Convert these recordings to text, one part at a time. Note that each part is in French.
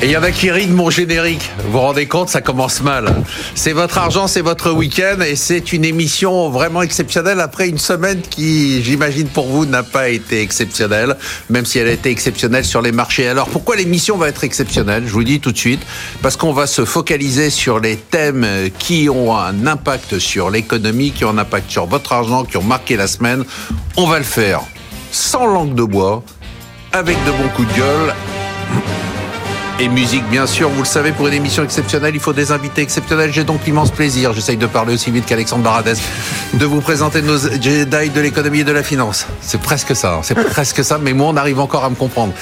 Et il y en a qui rient de mon générique? Vous vous rendez compte, ça commence mal. C'est votre argent, c'est votre week-end et c'est une émission vraiment exceptionnelle après une semaine qui, j'imagine pour vous, n'a pas été exceptionnelle, même si elle a été exceptionnelle sur les marchés. Alors pourquoi l'émission va être exceptionnelle? Je vous le dis tout de suite, parce qu'on va se focaliser sur les thèmes qui ont un impact sur l'économie, qui ont un impact sur votre argent, qui ont marqué la semaine. On va le faire sans langue de bois, avec de bons coups de gueule et musique, bien sûr. Vous le savez, pour une émission exceptionnelle, il faut des invités exceptionnels. J'ai donc l'immense plaisir, j'essaye de parler aussi vite qu'Alexandre Baradès, de vous présenter nos Jedi de l'économie et de la finance. C'est presque ça, hein. c'est presque ça, mais moi, on arrive encore à me comprendre.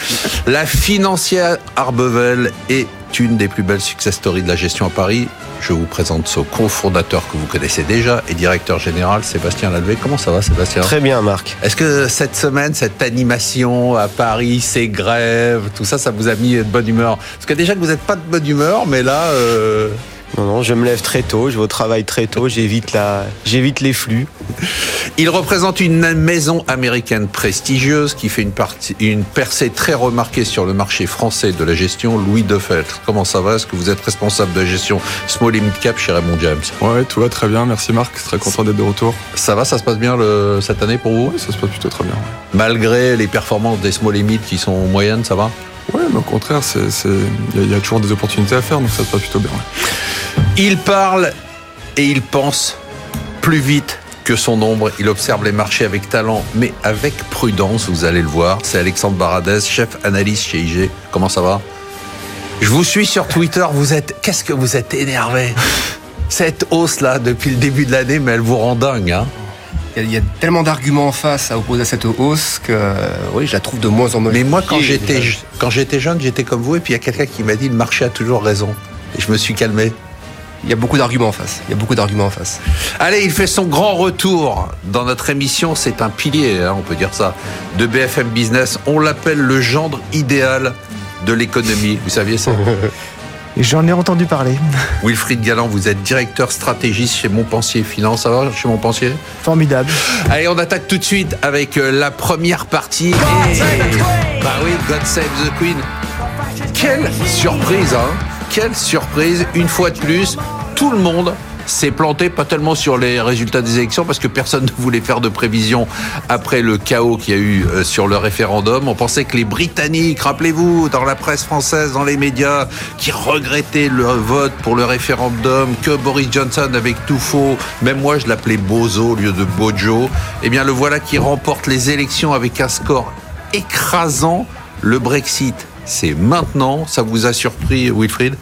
La financière Arbevel est une des plus belles success stories de la gestion à Paris. Je vous présente ce cofondateur que vous connaissez déjà et directeur général, Sébastien Lalvé. Comment ça va, Sébastien? Très bien, Marc. Est-ce que cette semaine, cette animation à Paris, ces grèves, tout ça, ça vous a mis de bonne humeur? Parce que déjà que vous n'êtes pas de bonne humeur, mais là... Euh... Non, non, je me lève très tôt, je vais au travail très tôt, j'évite la, j'évite les flux. Il représente une maison américaine prestigieuse qui fait une, partie, une percée très remarquée sur le marché français de la gestion, Louis Defelt. Comment ça va? Est-ce que vous êtes responsable de gestion Small et Mid Cap chez Raymond James? Ouais, tout va très bien, merci Marc, très content d'être de retour. Ça va, ça se passe bien le, cette année pour vous? Oui, ça se passe plutôt très bien. Malgré les performances des Small et Mid qui sont moyennes, ça va? Ouais, mais au contraire, il y, a toujours des opportunités à faire, donc ça se passe plutôt bien. Il parle et il pense plus vite que son ombre. Il observe les marchés avec talent, mais avec prudence, vous allez le voir. C'est Alexandre Baradez, chef analyste chez IG. Comment ça va? Je vous suis sur Twitter, vous êtes... Qu'est-ce que vous êtes énervé? Cette hausse-là, depuis le début de l'année, mais elle vous rend dingue, hein il y a tellement d'arguments en face à opposer à cette hausse que oui, je la trouve de moins en moins. Mais moi, quand j'étais quand j'étais jeune, j'étais comme vous, et puis il y a quelqu'un qui m'a dit le marché a toujours raison, et je me suis calmé. Il y a beaucoup d'arguments en face. Il y a beaucoup d'arguments en face. Allez, il fait son grand retour dans notre émission. C'est un pilier, hein, on peut dire ça, de BFM Business. On l'appelle le gendre idéal de l'économie. Vous saviez ça? J'en ai entendu parler. Wilfried Galland, vous êtes directeur stratégiste chez Montpensier Finance. Ça va chez Montpensier? Formidable. Allez, on attaque tout de suite avec euh, la première partie. Et... Bah oui, God Save the Queen. Quelle surprise, hein Quelle surprise, une fois de plus, tout le monde s'est planté, pas tellement sur les résultats des élections, parce que personne ne voulait faire de prévision après le chaos qu'il y a eu euh, sur le référendum. On pensait que les Britanniques, rappelez-vous, dans la presse française, dans les médias, qui regrettaient le vote pour le référendum, que Boris Johnson avec tout faux, même moi je l'appelais Bozo au lieu de Bojo, eh bien le voilà qui remporte les élections avec un score écrasant, le Brexit c'est maintenant. Ça vous a surpris, Wilfried?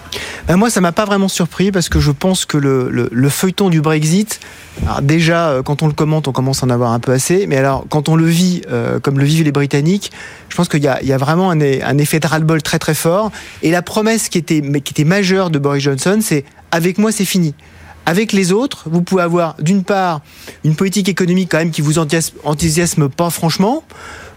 Ben Moi, ça m'a pas vraiment surpris parce que je pense que le, le, feuilleton du Brexit, déjà, euh, quand on le commente, on commence à en avoir un peu assez. Mais alors, quand on le vit euh, comme le vivent les Britanniques, je pense qu'il y, a, vraiment un, un effet de ras-le-bol très très fort. Et la promesse qui était, qui était majeure de Boris Johnson, c'est avec moi, c'est fini. Avec les autres, vous pouvez avoir d'une part une politique économique quand même qui vous enthousiasme pas franchement.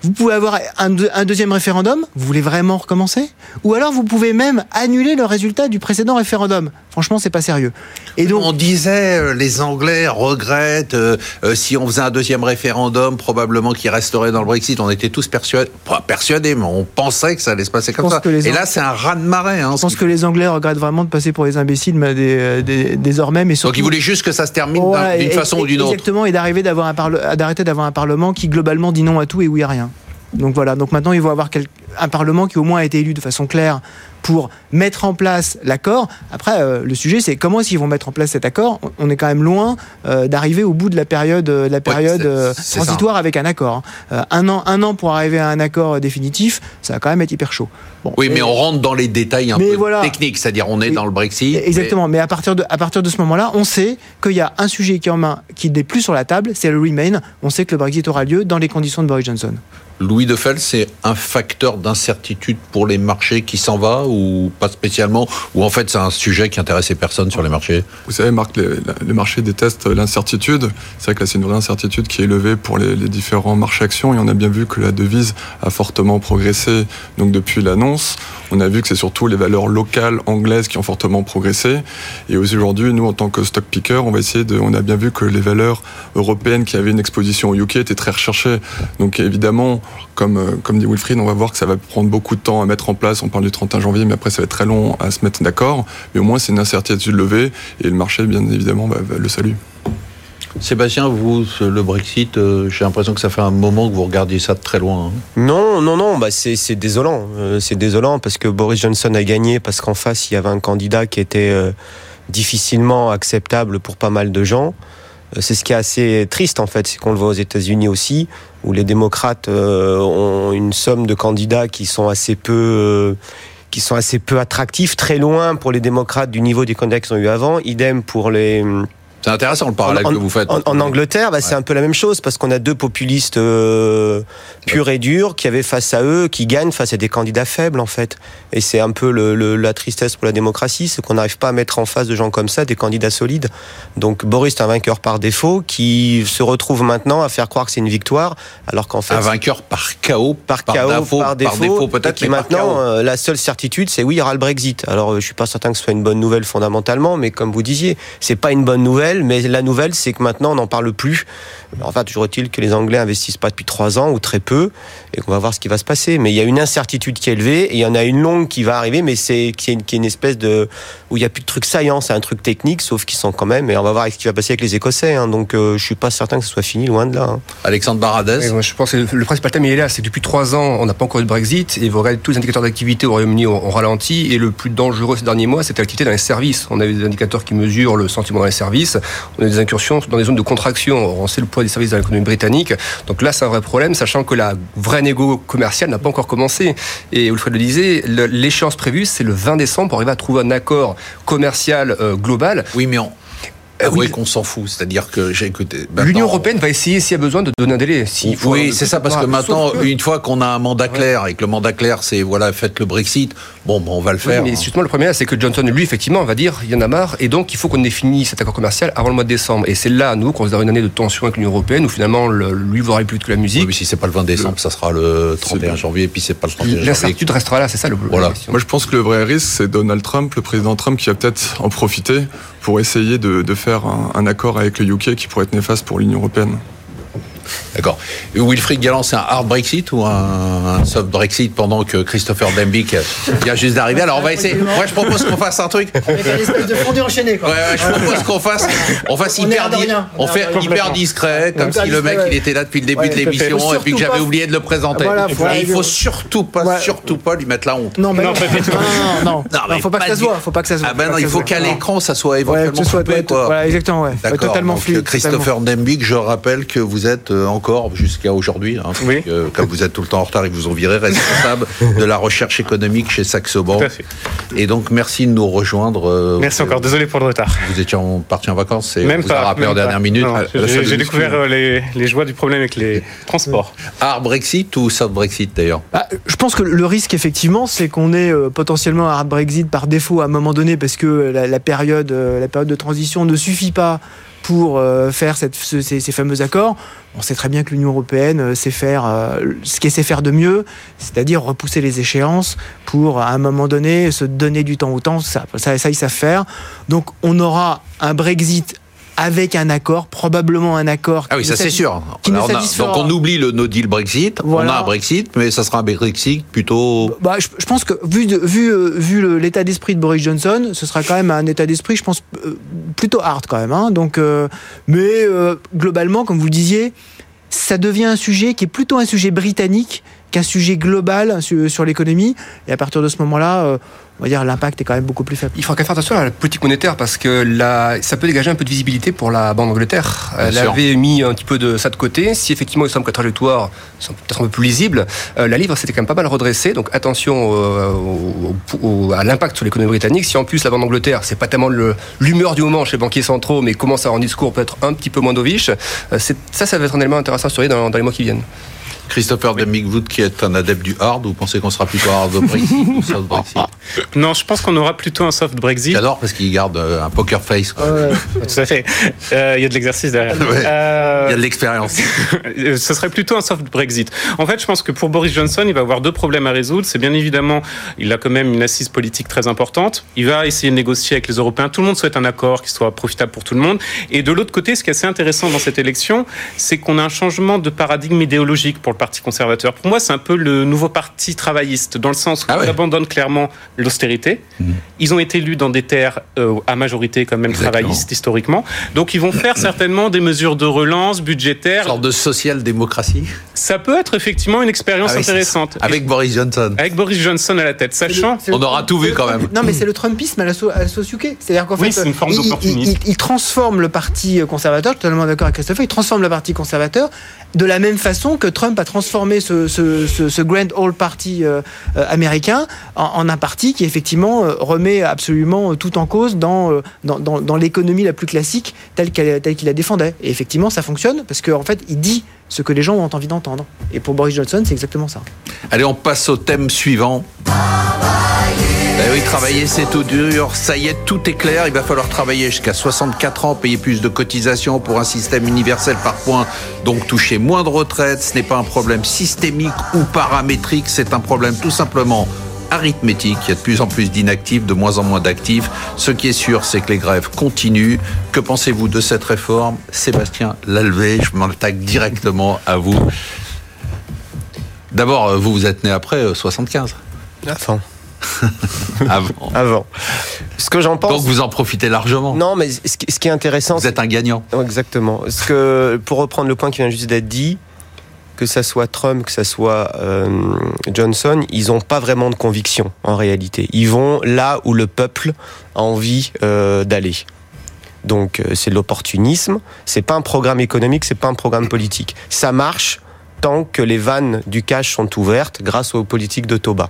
Vous pouvez avoir un, un, deuxième référendum, vous voulez vraiment recommencer? Ou alors vous pouvez même annuler le résultat du précédent référendum. Franchement, c'est pas sérieux. Et donc, on disait euh, les Anglais regrettent euh, euh, si on faisait un deuxième référendum, probablement qu'il resterait dans le Brexit. On était tous persuadés, pas persuadés, mais on pensait que ça allait se passer comme ça. Et là, c'est un ras de marée. Hein, je pense que les Anglais regrettent vraiment de passer pour les imbéciles mais des, des, désormais, mais surtout. Donc ils voulaient juste que ça se termine d'une façon ou d'une autre. Exactement, et d'arriver d'avoir un d'arrêter d'avoir un parlement qui globalement dit non à tout et oui à rien. Donc voilà, donc maintenant il va avoir un Parlement qui au moins a été élu de façon claire pour mettre en place l'accord. Après, euh, le sujet, c'est comment est-ce qu'ils vont mettre en place cet accord? On est quand même loin euh, d'arriver au bout de la période, euh, la période transitoire avec un accord. Hein. un, an, un an pour arriver à un accord définitif, ça va quand même être hyper chaud. Bon, oui, mais on rentre dans les détails un peu techniques, c'est-à-dire on est dans le Brexit. Exactement, mais... à, partir de, à partir de ce moment-là, on sait qu'il y a un sujet qui est en main, qui n'est plus sur la table, c'est le Remain. On sait que le Brexit aura lieu dans les conditions de Boris Johnson. Louis Defel, c'est un facteur d'incertitude pour les marchés qui s'en va ou pas spécialement? Ou en fait, c'est un sujet qui intéressait personne sur les marchés? Vous savez, Marc, les, marchés détestent l'incertitude. C'est vrai que là, c'est une vraie incertitude qui est élevée pour les, les, différents marchés actions. Et on a bien vu que la devise a fortement progressé donc depuis l'annonce. On a vu que c'est surtout les valeurs locales anglaises qui ont fortement progressé. Et aujourd'hui, nous, en tant que stock picker, on va essayer de. On a bien vu que les valeurs européennes qui avaient une exposition au UK étaient très recherchées. Donc évidemment, comme, euh, comme dit Wilfried, on va voir que ça va prendre beaucoup de temps à mettre en place. On parle du 31 janvier, mais après, ça va être très long à se mettre d'accord. Mais au moins, c'est une incertitude levée et le marché, bien évidemment, va, va le salue. Sébastien, vous, le Brexit, euh, j'ai l'impression que ça fait un moment que vous regardiez ça de très loin. Hein. Non, non, non, bah c'est désolant. Euh, c'est désolant parce que Boris Johnson a gagné parce qu'en face, il y avait un candidat qui était euh, difficilement acceptable pour pas mal de gens. C'est ce qui est assez triste en fait, c'est qu'on le voit aux États-Unis aussi, où les démocrates euh, ont une somme de candidats qui sont assez peu euh, qui sont assez peu attractifs, très loin pour les démocrates du niveau des candidats qu'ils ont eu avant. Idem pour les c'est intéressant le parallèle en, que vous faites. En, en Angleterre, bah, ouais. c'est un peu la même chose parce qu'on a deux populistes euh, purs et durs qui avaient face à eux, qui gagnent face à des candidats faibles en fait. Et c'est un peu le, le, la tristesse pour la démocratie, c'est qu'on n'arrive pas à mettre en face de gens comme ça des candidats solides. Donc Boris est un vainqueur par défaut qui se retrouve maintenant à faire croire que c'est une victoire, alors qu'en fait un vainqueur par chaos, par, par chaos, défaut, par défaut, peut-être. Qui maintenant euh, la seule certitude, c'est oui, il y aura le Brexit. Alors je suis pas certain que ce soit une bonne nouvelle fondamentalement, mais comme vous disiez, c'est pas une bonne nouvelle mais la nouvelle, c'est que maintenant, on n'en parle plus. Enfin, toujours est-il que les Anglais investissent pas depuis trois ans ou très peu, et qu'on va voir ce qui va se passer. Mais il y a une incertitude qui est élevée, et il y en a une longue qui va arriver, mais c'est qui est une, qui est une espèce de où il y a plus de trucs saillants, c'est un truc technique, sauf qu'ils sont quand même. Et on va voir ce qui va passer avec les Écossais. Hein, donc, euh, je suis pas certain que ce soit fini, loin de là. Hein. Alexandre Baradez. Oui, moi, je pense que le, principal thème il est là, c'est que depuis trois ans, on n'a pas encore eu de Brexit, et vous regardez tous les indicateurs d'activité au Royaume-Uni ont, ont ralenti, et le plus dangereux ces derniers mois, c'est l'activité dans les services. On a eu des indicateurs qui mesurent le sentiment dans les services. On a des incursions dans des zones de contraction. On sait le des services dans l'économie britannique. Donc là, c'est un vrai problème, sachant que la vraie négo commerciale n'a pas encore commencé. Et Wilfred le disait, l'échéance prévue, c'est le 20 décembre pour arriver à trouver un accord commercial euh, global. Oui, mais on, euh, oui, qu'on s'en fout. C'est-à-dire que j'ai écouté. L'Union européenne va essayer, s'il y a besoin, de donner un délai. Si oui, c'est ça, parce que maintenant, que... une fois qu'on a un mandat clair ouais. et que le mandat clair, c'est voilà, faites le Brexit. Bon, bon on va le faire. Oui, mais justement, le premier, c'est que Johnson, lui, effectivement, va dire, il y en a marre, et donc il faut qu'on ait fini cet accord commercial avant le mois de décembre. Et c'est là, nous, qu'on se donne une année de tension avec l'Union européenne, où finalement, le, lui aller plus vite que la musique. Oui, mais si c'est pas le 20 décembre, le... ça sera le 31 janvier, et puis c'est pas le 31 janvier. L'incertitude restera là, c'est ça le voilà. Moi, je pense que le vrai risque, c'est Donald Trump, le président Trump, qui va peut-être en profiter pour essayer de, faire un accord avec le UK qui pourrait être néfaste pour l'Union européenne. D'accord. Wilfried Galland, c'est un hard Brexit ou un, un, soft Brexit pendant que Christopher Dembick vient juste d'arriver? Alors on va essayer. Moi je propose qu'on fasse un truc. Avec une espèce de fondu enchaîné quoi. Ouais, ouais, je propose qu'on fasse, on fasse on hyper, di on fait hyper discret, comme si le mec il était là depuis le début ouais, de l'émission et puis que j'avais oublié de le présenter. Voilà, et il faut surtout pas, ouais. surtout pas lui mettre la honte. Non, mais non, non, non, non, faut pas que ça se voit. Faut pas que ça se voit. Ah ben non, il faut qu'à l'écran ça soit éventuellement coupé. Voilà, exactement, ouais. Totalement fluide. Christopher Dembick, je rappelle que vous êtes encore jusqu'à aujourd'hui, hein, oui. que, comme vous êtes tout le temps en retard et que vous en virez, responsable de la recherche économique chez Saxo Bank. Et donc, merci de nous rejoindre. Euh, merci encore, désolé pour le retard. Vous étiez en, parti en vacances et même vous pas, a rappelé en pas. dernière minute. J'ai découvert euh, les, les, joies du problème avec les transports. Hard Brexit ou soft Brexit d'ailleurs? Ah, Je pense que le risque, effectivement, c'est qu'on ait euh, potentiellement un hard Brexit par défaut à un moment donné parce que la, la période, euh, la période de transition ne suffit pas pour euh, faire ces, fameux accords. On sait très bien que l'Union européenne euh, sait faire euh, ce qu'elle sait faire de mieux, c'est-à-dire repousser les échéances pour, à un moment donné, se donner du temps au temps. Ça, ça, ça ils savent faire. Donc, on aura un Brexit avec un accord, probablement un accord. Ah oui, ça c'est sûr. Qui on a, donc on oublie le no deal Brexit. Voilà. On a un Brexit, mais ça sera un Brexit plutôt. Bah, je, je pense que vu de, vu euh, vu l'état d'esprit de Boris Johnson, ce sera quand même un état d'esprit, je pense, euh, plutôt hard quand même. Hein. Donc, euh, mais globalement, comme vous le disiez, ça devient un sujet qui est plutôt un sujet britannique qu'un sujet global sur, sur l'économie. Et à partir de ce moment-là, on va dire l'impact est quand même beaucoup plus faible. Il faudra faire attention à la politique monétaire parce que là, ça peut dégager un peu de visibilité pour la Banque d'Angleterre. Elle sûr. avait mis un petit peu de ça de côté. Si effectivement il semble que la trajectoire sont peut-être un peu plus lisible, euh, la livre s'était quand même pas mal redressée. Donc attention euh, au, au, à l'impact sur l'économie britannique. Si en plus la Banque d'Angleterre, c'est pas tellement l'humeur du moment chez les banquiers centraux, mais commence à avoir un discours peut-être un petit peu moins dovish, euh, ça, ça va être un élément intéressant à surveiller dans, dans les mois qui viennent. Christopher oui. vous qui êtes un adepte du hard, vous pensez qu'on sera plutôt hard au Brexit ou soft Brexit? Non, je pense qu'on aura plutôt un soft Brexit. J'adore parce qu'il garde euh, un poker face. tout à fait. Euh, il y a de l'exercice derrière. Euh, il y a de l'expérience. Ce serait plutôt un soft Brexit. En fait, je pense que pour Boris Johnson, il va avoir deux problèmes à résoudre. C'est bien évidemment, il a quand même une assise politique très importante. Il va essayer de négocier avec les Européens. Tout le monde souhaite un accord qui soit profitable pour tout le monde. Et de l'autre côté, ce qui est assez intéressant dans cette élection, c'est qu'on a un changement de paradigme idéologique pour le Parti conservateur. Pour moi, c'est un peu le nouveau parti travailliste, dans le sens où ah ils abandonnent clairement l'austérité. Mmh. Ils ont été élus dans des terres euh, à majorité quand même travaillistes historiquement. Donc ils vont faire certainement des mesures de relance budgétaire. Une sorte de social-démocratie Ça peut être effectivement une expérience ah intéressante. Avec Boris Johnson. Avec Boris Johnson à la tête, sachant... On aura tout vu quand même. Non mais c'est le Trumpisme à la, so C'est-à-dire qu'en fait, une forme il, il, transforme le parti conservateur, totalement d'accord avec Christophe, il transforme le parti conservateur de la même façon que Trump a transformé ce, ce, Grand Old Party euh, euh, américain en, un parti qui effectivement euh, remet absolument tout en cause dans, dans, dans, l'économie la plus classique telle qu'il la défendait. Et effectivement, ça fonctionne parce qu'en en fait, il dit ce que les gens ont envie d'entendre. Et pour Boris Johnson, c'est exactement ça. Allez, on passe au thème suivant. Ben oui, travailler c'est tout dur. Ça y est, tout est clair. Il va falloir travailler jusqu'à 64 ans, payer plus de cotisations pour un système universel par points, donc toucher moins de retraite. Ce n'est pas un problème systémique ou paramétrique, c'est un problème tout simplement arithmétique. Il y a de plus en plus d'inactifs, de moins en moins d'actifs. Ce qui est sûr, c'est que les grèves continuent. Que pensez-vous de cette réforme? Sébastien Lalvé, je m'attaque directement à vous. D'abord, vous, vous êtes né après 75 euh, Avant. Avant. Ce que j'en pense. Donc vous en profitez largement. Non, mais ce qui est intéressant. Vous êtes un gagnant. Exactement. Ce que, pour reprendre le point qui vient juste d'être dit, que ça soit Trump, que ça soit euh, Johnson, ils n'ont pas vraiment de conviction en réalité. Ils vont là où le peuple a envie euh, d'aller. Donc euh, c'est l'opportunisme. C'est pas un programme économique, c'est pas un programme politique. Ça marche tant que les vannes du cash sont ouvertes grâce aux politiques de Toba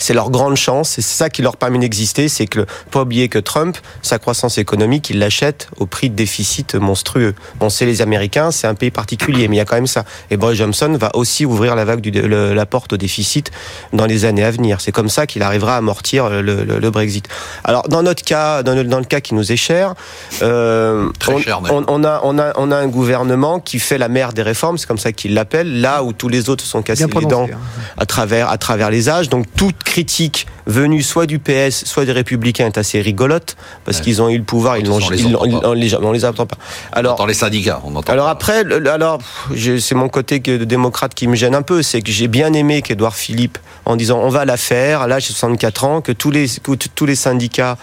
c'est leur grande chance, c'est ça qui leur permet d'exister, c'est que, pas oublier que Trump, sa croissance économique, il l'achète au prix de déficit monstrueux. On sait les Américains, c'est un pays particulier, mais il y a quand même ça. Et Boris Johnson va aussi ouvrir la vague du, la porte au déficit dans les années à venir. C'est comme ça qu'il arrivera à amortir le, le, Brexit. Alors, dans notre cas, dans le, dans le cas qui nous est cher, euh, on, cher on, on, a, on, a, on a un gouvernement qui fait la mère des réformes, c'est comme ça qu'il l'appelle, là où tous les autres sont cassés les dents hein. à travers, à travers les âges. Donc, toute critique venue soit du PS, soit des Républicains est assez rigolote parce qu'ils ont eu le pouvoir, ils l'ont, on, les, on les entend pas. Alors, dans les syndicats, on entend. Alors après, alors c'est mon côté de démocrate qui me gêne un peu, c'est que j'ai bien aimé qu'Edouard Philippe, en disant on va la faire, là j'ai 64 ans, que tous les que tous les syndicats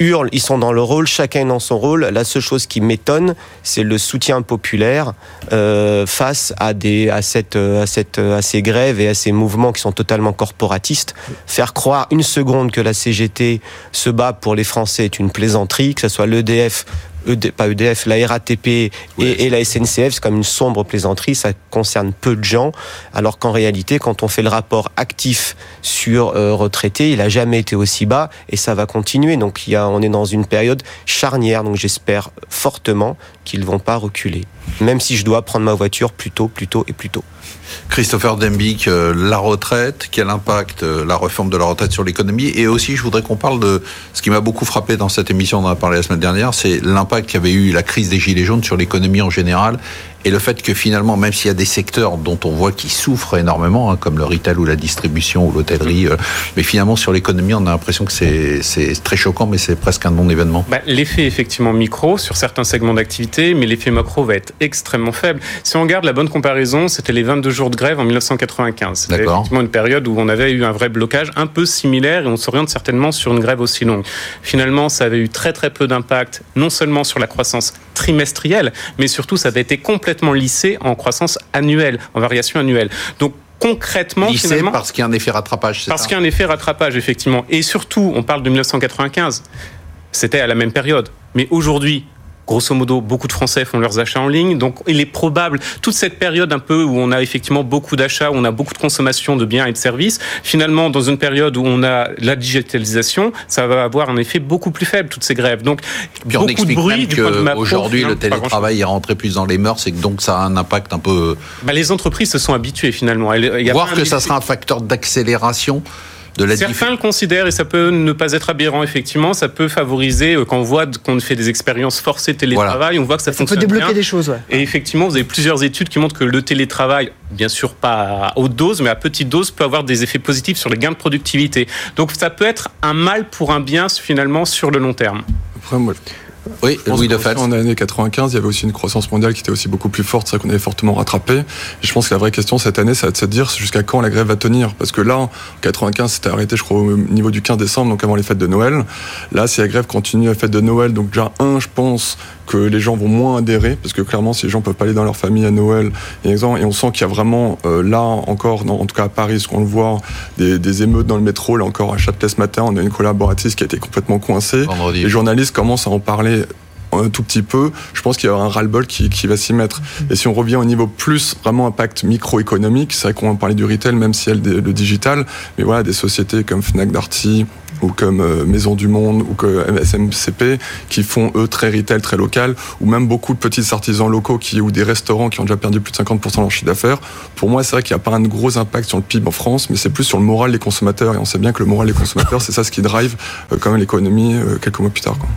hurlent, ils sont dans le rôle, chacun est dans son rôle. La seule chose qui m'étonne, c'est le soutien populaire euh, face à des à cette à cette à ces grèves et à ces mouvements qui sont totalement corporatistes faire croire une seconde que la CGT se bat pour les Français est une plaisanterie, que ce soit l'EDF pas EDF, la RATP et, la SNCF, c'est comme une sombre plaisanterie, ça concerne peu de gens, alors qu'en réalité, quand on fait le rapport actif sur euh, retraités, il a jamais été aussi bas et ça va continuer. Donc il y a, on est dans une période charnière, donc j'espère fortement qu'ils vont pas reculer, même si je dois prendre ma voiture plus tôt, plus tôt et plus tôt. Christopher Dembick, euh, la retraite, quel impact euh, la réforme de la retraite sur l'économie? Et aussi, je voudrais qu'on parle de ce qui m'a beaucoup frappé dans cette émission, on en a parlé la semaine dernière, c'est l'impact qu'avait eu la crise des Gilets jaunes sur l'économie en général et le fait que finalement, même s'il y a des secteurs dont on voit qui souffrent énormément, hein, comme le retail ou la distribution ou l'hôtellerie, euh, mais finalement sur l'économie, on a l'impression que c'est très choquant, mais c'est presque un non-événement. Bah, l'effet effectivement micro sur certains segments d'activité, mais l'effet macro va être extrêmement faible. Si on regarde la bonne comparaison, c'était les 22 jours de grève en 1995. C'était effectivement une période où on avait eu un vrai blocage un peu similaire et on s'oriente certainement sur une grève aussi longue. Finalement, ça avait eu très très peu d'impact, non seulement sur la croissance trimestrielle, mais surtout ça avait été complètement lissé en croissance annuelle, en variation annuelle. Donc concrètement, lissé finalement, parce qu'il y a un effet rattrapage. Parce qu'il y a un effet rattrapage, effectivement. Et surtout, on parle de 1995. C'était à la même période. Mais aujourd'hui, grosso modo, beaucoup de Français font leurs achats en ligne. Donc, il est probable, toute cette période un peu où on a effectivement beaucoup d'achats, où on a beaucoup de consommation de biens et de services, finalement, dans une période où on a la digitalisation, ça va avoir un effet beaucoup plus faible, toutes ces grèves. Donc, Puis on explique de bruit Aujourd'hui, le télétravail est rentré plus dans les mœurs et que donc ça a un impact un peu. Bah, les entreprises se sont habituées finalement. Il y a Voir que ça sera un facteur d'accélération Certains le considèrent et ça peut ne pas être aberrant effectivement. Ça peut favoriser euh, quand on voit qu'on fait des expériences forcées télétravail, on voit que ça, fonctionne. Ça peut débloquer des choses. Et effectivement, vous avez plusieurs études qui montrent que le télétravail, bien sûr pas à haute dose, mais à petite dose, peut avoir des effets positifs sur les gains de productivité. Donc ça peut être un mal pour un bien finalement sur le long terme. Après, moi, oui, oui, de fait. En année 95, il y avait aussi une croissance mondiale qui était aussi beaucoup plus forte, c'est qu'on avait fortement rattrapé. Et je pense que la vraie question cette année, ça va être de se dire jusqu'à quand la grève va tenir. Parce que là, en 95, c'était arrêté, je crois, au niveau du 15 décembre, donc avant les fêtes de Noël. Là, si la grève continue à fête de Noël, donc déjà, un, je pense que les gens vont moins adhérer, parce que clairement, si les gens peuvent pas aller dans leur famille à Noël, et on sent qu'il y a vraiment, euh, là encore, en tout cas à Paris, ce qu'on le voit, des, des, émeutes dans le métro. Là encore, à Châtelet ce matin, on a une collaboratrice qui a été complètement coincée. Les journalistes commencent à en parler un tout petit peu, je pense qu'il y aura un ras-le-bol qui, qui, va s'y mettre. Et si on revient au niveau plus vraiment impact microéconomique, c'est vrai qu'on va parler du retail, même si elle le digital, mais voilà, des sociétés comme Fnac Darty ou comme euh, Maison du Monde ou comme SMCP qui font eux très retail, très local, ou même beaucoup de petits artisans locaux qui ou des restaurants qui ont déjà perdu plus de 50% de leur chiffre d'affaires. Pour moi, c'est vrai qu'il n'y a pas un gros impact sur le PIB en France, mais c'est plus sur le moral des consommateurs. Et on sait bien que le moral des consommateurs, c'est ça ce qui drive euh, quand même l'économie euh, quelques mois plus tard. Quoi.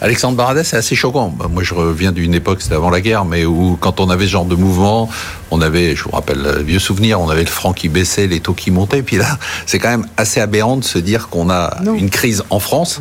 Alexandre Baradet, c'est assez choquant. Bah, moi, je reviens d'une époque, c'était avant la guerre, mais où, quand on avait ce genre de mouvement, on avait, je vous rappelle, vieux souvenir, on avait le franc qui baissait, les taux qui montaient. Puis là, c'est quand même assez aberrant de se dire qu'on a une crise en France.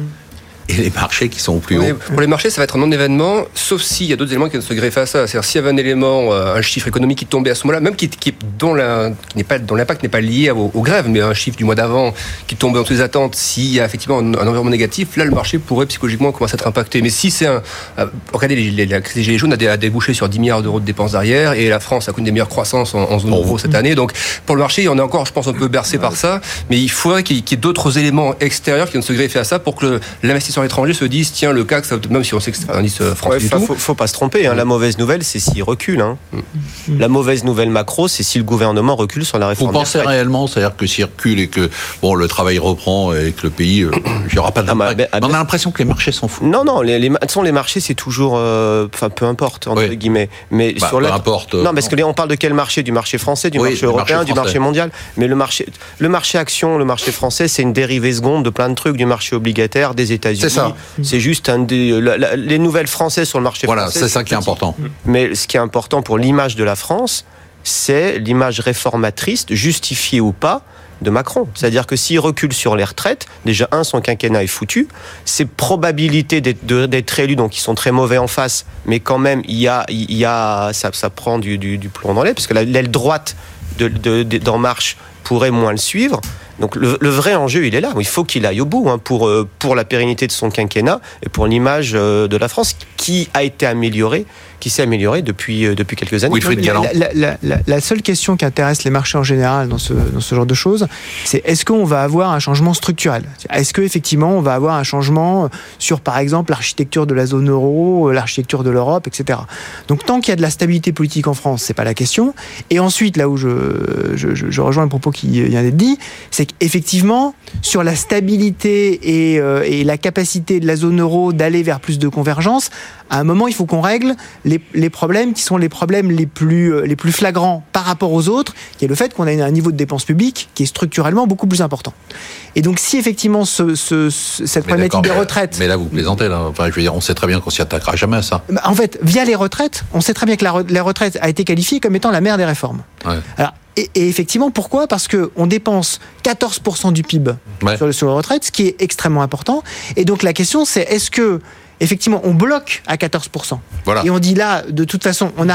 Et les marchés qui sont au plus haut. Pour les marchés, ça va être un non-événement, sauf s'il y a d'autres éléments qui viennent se greffer à ça. C'est-à-dire s'il y avait un élément, euh, un chiffre économique qui tombait à ce moment-là, même qui, qui, dont l'impact n'est pas lié aux, grèves, mais un chiffre du mois d'avant qui tombait dans toutes les attentes, s'il y a effectivement un, environnement négatif, là le marché pourrait psychologiquement commencer à être impacté. Mais si c'est un... Euh, regardez, la crise des Gilets jaunes a, débouché sur 10 milliards d'euros de dépenses derrière, et la France a connu des meilleures croissances en, zone euro cette année. Donc pour le marché, on est encore, je pense, un peu bercé par ça, mais il faudrait qu'il y ait, d'autres éléments extérieurs qui viennent se greffer à ça pour que l'investisseur étranger se dise tiens, le CAC, même si on sait que c'est un indice euh, français du tout. Faut, faut pas se tromper. Hein, la mauvaise nouvelle, c'est s'il recule. Hein. Mm. La mauvaise nouvelle macro, c'est si le gouvernement recule sur la réforme. Vous pensez réellement, c'est-à-dire que s'il recule et que bon, le travail reprend et que le pays, euh, il n'y aura pas de. Ah, bah, bah, on a l'impression que les marchés s'en foutent. Non, non, les, les, les marchés, c'est toujours, euh, enfin, peu importe entre guillemets. Mais bah, sur peu importe. Non, parce que on parle de quel marché? Du marché français, du marché européen, du marché mondial. Mais le marché, le marché action, le marché français, c'est une dérivée seconde de plein de trucs du marché obligataire des États-Unis. C'est ça. C'est juste un des, les nouvelles françaises sur le marché voilà, français. Voilà, c'est ça qui est important. Mais ce qui est important pour l'image de la France, c'est l'image réformatrice, justifiée ou pas, de Macron. C'est-à-dire que s'il recule sur les retraites, déjà, un, son quinquennat est foutu. Ses probabilités d'être élu, donc ils sont très mauvais en face, mais quand même, il y a, il y a, ça, ça prend du, du, plomb dans l'aile, parce que l'aile droite d'En Marche pourrait moins le suivre. Donc le, vrai enjeu, il est là. Il faut qu'il aille au bout hein, pour, euh, pour la pérennité de son quinquennat et pour l'image euh, de la France qui a été améliorée qui s'est améliorée depuis, euh, depuis quelques années. la, la, seule question qui intéresse les marchés en général dans ce, dans ce genre de choses, c'est est-ce qu'on va avoir un changement structurel? Est-ce qu'effectivement on va avoir un changement sur, par exemple, l'architecture de la zone euro, l'architecture de l'Europe, etc. Donc tant qu'il y a de la stabilité politique en France, c'est pas la question. Et ensuite, là où je, je, je rejoins le propos qui vient d'être dit, c'est qu'effectivement, sur la stabilité et, euh, et la capacité de la zone euro d'aller vers plus de convergence, à un moment, il faut qu'on règle les, les, problèmes qui sont les problèmes les plus, euh, les plus flagrants par rapport aux autres, qui est le fait qu'on a un niveau de dépenses publiques qui est structurellement beaucoup plus important. Et donc, si effectivement ce, ce, cette problématique des retraites. Mais là, vous plaisantez, là. Enfin, je veux dire, on sait très bien qu'on s'y attaquera jamais à ça. Bah, en fait, via les retraites, on sait très bien que la, la retraite a été qualifiée comme étant la mère des réformes. Ouais. Alors, et, et, effectivement, pourquoi? Parce qu'on dépense 14% du PIB ouais. sur, sur les retraites, ce qui est extrêmement important. Et donc la question, c'est est-ce que effectivement, on bloque à 14%. Et on dit là, de toute façon, on ne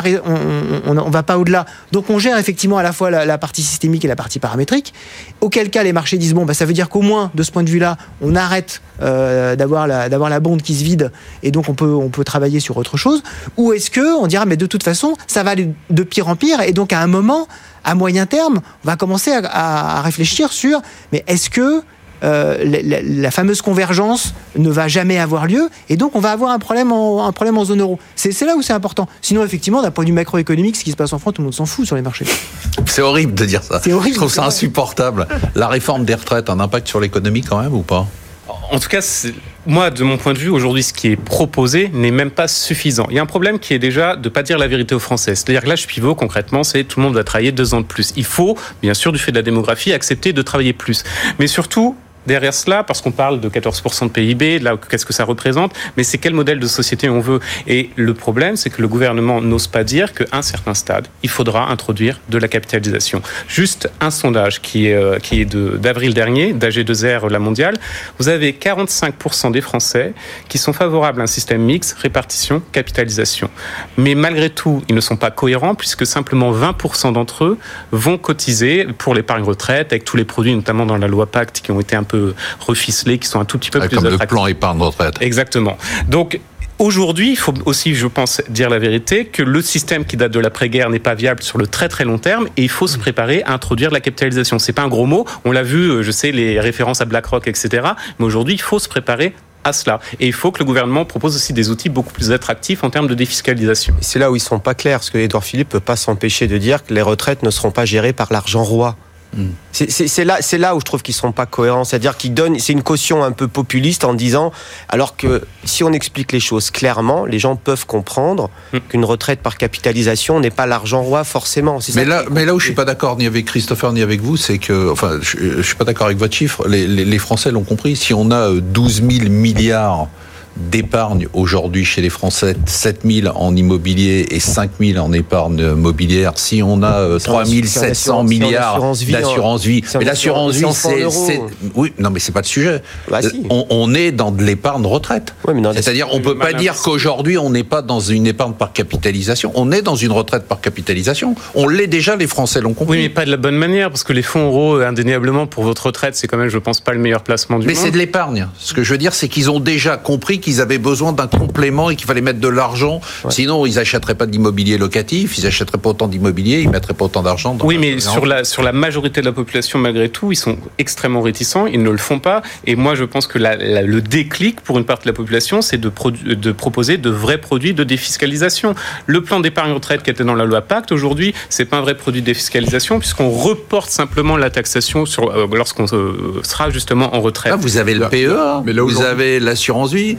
on, on, va pas au-delà. Donc on gère effectivement à la fois la, partie systémique et la partie paramétrique. Auquel cas, les marchés disent, bon, bah, ça veut dire qu'au moins, de ce point de vue-là, on arrête euh, d'avoir la, la bonde qui se vide et donc on peut, on peut travailler sur autre chose. Ou est-ce que on dira, mais de toute façon, ça va aller de pire en pire et donc à un moment, à moyen terme, on va commencer à, à réfléchir sur, mais est-ce que la, fameuse convergence ne va jamais avoir lieu, et donc on va avoir un problème en, un problème en zone euro. C'est là où c'est important. Sinon, effectivement, d'un point de vue macroéconomique, ce qui se passe en France, tout le monde s'en fout sur les marchés. C'est horrible de dire ça. C'est horrible. Je trouve ça insupportable. La réforme des retraites, un impact sur l'économie quand même ou pas? En tout cas, moi, de mon point de vue, aujourd'hui, ce qui est proposé n'est même pas suffisant. Il y a un problème qui est déjà de ne pas dire la vérité aux Français. C'est-à-dire que l'âge pivot, concrètement, c'est tout le monde va travailler deux ans de plus. Il faut, bien sûr, du fait de la démographie, accepter de travailler plus. Mais surtout, derrière cela, parce qu'on parle de 14% de PIB, là, qu'est-ce que ça représente, mais c'est quel modèle de société on veut? Et le problème, c'est que le gouvernement n'ose pas dire qu'à un certain stade, il faudra introduire de la capitalisation. Juste un sondage qui est, euh, qui est d'avril dernier, d'AG2R, la mondiale, vous avez 45% des Français qui sont favorables à un système mix, répartition, capitalisation. Mais malgré tout, ils ne sont pas cohérents puisque simplement 20% d'entre eux vont cotiser pour l'épargne retraite avec tous les produits, notamment dans la loi Pacte, qui ont été un peu reficelés, qui sont un tout petit peu plus Comme le plan épargne retraite. Exactement. Donc, Aujourd'hui, il faut aussi, je pense, dire la vérité, que le système qui date de l'après-guerre n'est pas viable sur le très très long terme et il faut se préparer à introduire de la capitalisation. C'est pas un gros mot. On l'a vu, euh, je sais, les références à BlackRock, etc. Mais aujourd'hui, il faut se préparer à cela. Et il faut que le gouvernement propose aussi des outils beaucoup plus attractifs en termes de défiscalisation. C'est là où ils sont pas clairs, parce que Edouard Philippe peut pas s'empêcher de dire que les retraites ne seront pas gérées par l'argent roi. C'est là, c'est là où je trouve qu'ils sont pas cohérents, c'est-à-dire qu'ils donnent, c'est une caution un peu populiste en disant, alors que si on explique les choses clairement, les gens peuvent comprendre hmm. qu'une retraite par capitalisation n'est pas l'argent roi forcément. Mais là, mais là où je suis pas d'accord ni avec Christopher ni avec vous, c'est que, enfin, je, je suis pas d'accord avec votre chiffre. Les, les, les Français l'ont compris. Si on a 12 euh, 000 milliards d'épargne aujourd'hui chez les Français, 7 000 en immobilier et 5 000 en épargne mobilière. Si on a 3 euh, 700 milliards d'assurance vie, mais l'assurance vie, c'est, oui, non, mais c'est pas le sujet. Bah, on, est dans de l'épargne retraite. C'est-à-dire, on peut pas dire qu'aujourd'hui on n'est pas dans une épargne par capitalisation. On est dans une retraite par capitalisation. On l'est déjà, les Français l'ont compris. Oui, mais pas de la bonne manière, parce que les fonds euros, indéniablement, pour votre retraite, c'est quand même, je pense, pas le meilleur placement du mais monde. Mais c'est de l'épargne. Ce que je veux dire, c'est qu'ils ont déjà compris qu'ils avaient besoin d'un complément et qu'il fallait mettre de l'argent. Sinon, ils n'achèteraient pas d'immobilier locatif, ils n'achèteraient pas autant d'immobilier, ils ne mettraient pas autant d'argent. Oui, mais sur la, sur la majorité de la population, malgré tout, ils sont extrêmement réticents, ils ne le font pas. Et moi, je pense que le déclic pour une partie de la population, c'est de, de proposer de vrais produits de défiscalisation. Le plan d'épargne retraite qui était dans la loi Pacte, aujourd'hui, c'est pas un vrai produit de défiscalisation puisqu'on reporte simplement la taxation sur, euh, lorsqu'on euh, sera justement en retraite. Ah, vous avez le PEA, mais là, vous avez l'assurance vie,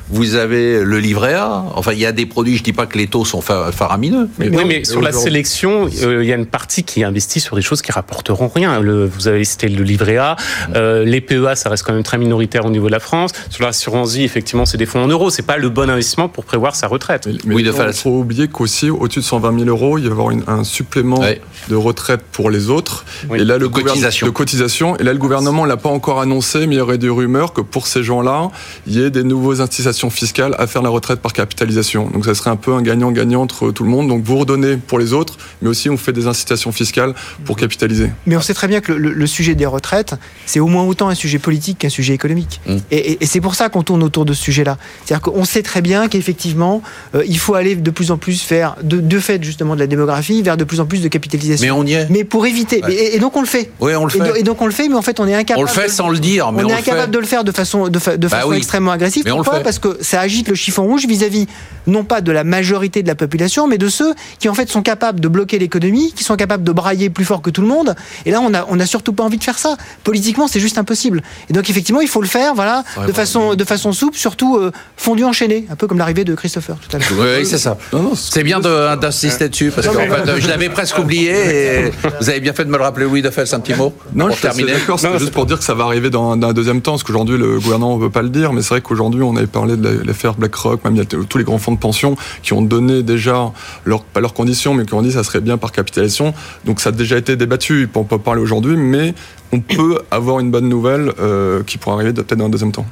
vous avez le livret A. Enfin, il y a des produits, je dis pas que les taux sont faramineux. Mais oui, mais sur la sélection, euh, il y a une partie qui investit sur des choses qui rapporteront rien. Le, vous avez cité le livret A. Euh, les PEA, ça reste quand même très minoritaire au niveau de la France. Sur l'assurance vie, effectivement, c'est des fonds en euros. C'est pas le bon investissement pour prévoir sa retraite. Mais, oui, il faut oublier qu'aussi, au-dessus de 120 000 euros, il va y avoir un supplément de retraite pour les autres. Et là, le cotisation. de cotisation. Et là, le gouvernement l'a pas encore annoncé, mais il y aurait des rumeurs que pour ces gens-là, il y ait des nouveaux incitations fiscale à faire la retraite par capitalisation. Donc ça serait un peu un gagnant-gagnant entre tout le monde. Donc vous redonnez pour les autres, mais aussi on fait des incitations fiscales pour capitaliser. Mais on sait très bien que le, sujet des retraites, c'est au moins autant un sujet politique qu'un sujet économique. Mmh. Et, c'est pour ça qu'on tourne autour de ce sujet-là. C'est-à-dire qu'on sait très bien qu'effectivement, euh, il faut aller de plus en plus faire, de, de, fait justement de la démographie, vers de plus en plus de capitalisation. Mais on y est. Mais pour éviter. Et, donc on le fait. Oui, on le fait. Et, donc on le fait, mais en fait on est incapable. On le fait sans le dire. Mais on, est incapable de le faire de façon, de, de bah façon extrêmement agressive. Mais Pourquoi? Parce que ça agite le chiffon rouge vis-à-vis non pas de la majorité de la population, mais de ceux qui en fait sont capables de bloquer l'économie, qui sont capables de brailler plus fort que tout le monde. Et là, on a, on a surtout pas envie de faire ça. Politiquement, c'est juste impossible. Et donc effectivement, il faut le faire, voilà, de façon, de façon souple, surtout euh, fondu enchaîné, un peu comme l'arrivée de Christopher tout à l'heure. Oui, c'est ça. C'est bien d'insister dessus parce que je l'avais presque oublié. Et vous avez bien fait de me le rappeler, Louis Defels, un petit mot. Non, pour je terminer. D'accord, c'est juste pour dire que ça va arriver dans, un deuxième temps, parce qu'aujourd'hui le gouvernement ne veut pas le dire, mais c'est vrai qu'aujourd'hui on avait parlé de l'affaire BlackRock, même il y a tous les grands fonds de pension qui ont donné déjà, leur, pas leurs conditions, mais qui ont dit que ça serait bien par capitalisation. Donc ça a déjà été débattu, on peut pas parler aujourd'hui, mais on peut avoir une bonne nouvelle euh, qui pourra arriver peut-être dans un deuxième temps.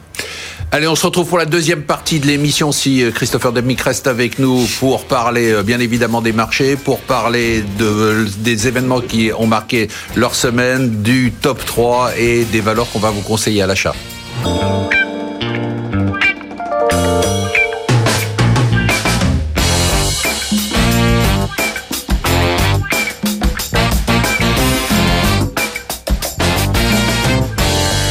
Allez, on se retrouve pour la deuxième partie de l'émission si euh, Christopher Demick reste avec nous pour parler euh, bien évidemment des marchés, pour parler de, des événements qui ont marqué leur semaine, du top 3 et des valeurs qu'on va vous conseiller à l'achat.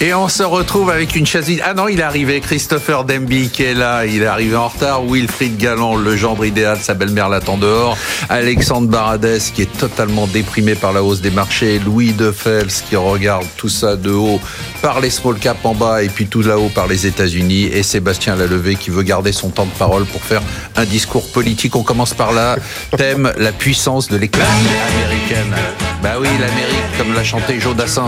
Et on se retrouve avec une chaise Ah non, il est arrivé. Christopher Demby qui est là. Il est arrivé en retard. Wilfried Galland, le gendre idéal, sa belle-mère l'attend dehors. Alexandre Baradès qui est totalement déprimé par la hausse des marchés. Louis Defels qui regarde tout ça de haut par les small caps en bas et puis tout là-haut par les États-Unis. Et Sébastien Lalevé qui veut garder son temps de parole pour faire un discours politique. On commence par là. Thème la puissance de l'économie américaine. Bah oui, l'Amérique, comme l'a chanté Joe Dassin.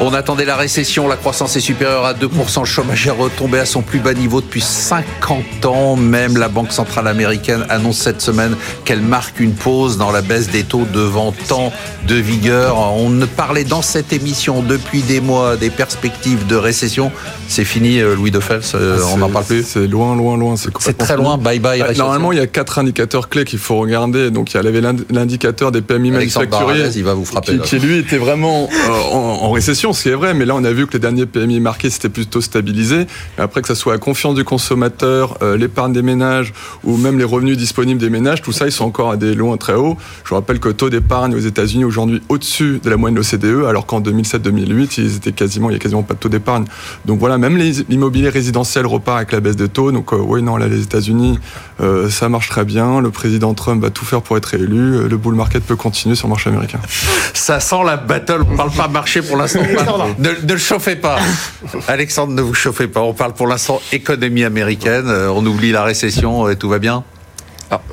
On attendait la récession, la croissance est supérieure à 2%, le chômage est retombé à son plus bas niveau depuis 50 ans. Même la Banque centrale américaine annonce cette semaine qu'elle marque une pause dans la baisse des taux devant tant de vigueur. On ne parlait dans cette émission depuis des mois des perspectives de récession. C'est fini, euh, Louis de Fels, euh, on n'en parle plus C'est loin, loin, loin. C'est très loin, bye bye. Bah, normalement, il y a quatre indicateurs clés qu'il faut regarder. Donc, il y avait l'indicateur des PMI manufacturiers. Il va vous frapper. Qui, lui était vraiment euh, en récession ce qui est vrai, mais là on a vu que les derniers PMI marqués c'était plutôt stabilisé. Mais après que ça soit la confiance du consommateur, euh, l'épargne des ménages ou même les revenus disponibles des ménages, tout ça ils sont encore à des loins très hauts. Je rappelle que le taux d'épargne aux États-Unis aujourd'hui au-dessus de la moyenne de l'OCDE, alors qu'en 2007-2008 ils étaient quasiment, il y a quasiment pas de taux d'épargne. Donc voilà, même l'immobilier résidentiel repart avec la baisse des taux. Donc euh, oui non là les États-Unis euh, ça marche très bien. Le président Trump va tout faire pour être élu. Le bull market peut continuer sur le marché américain. Ça sent la battle. On parle pas marché pour l'instant. ne, ne, le chauffez pas. Alexandre, ne vous chauffez pas. On parle pour l'instant économie américaine. Euh, on oublie la récession et tout va bien?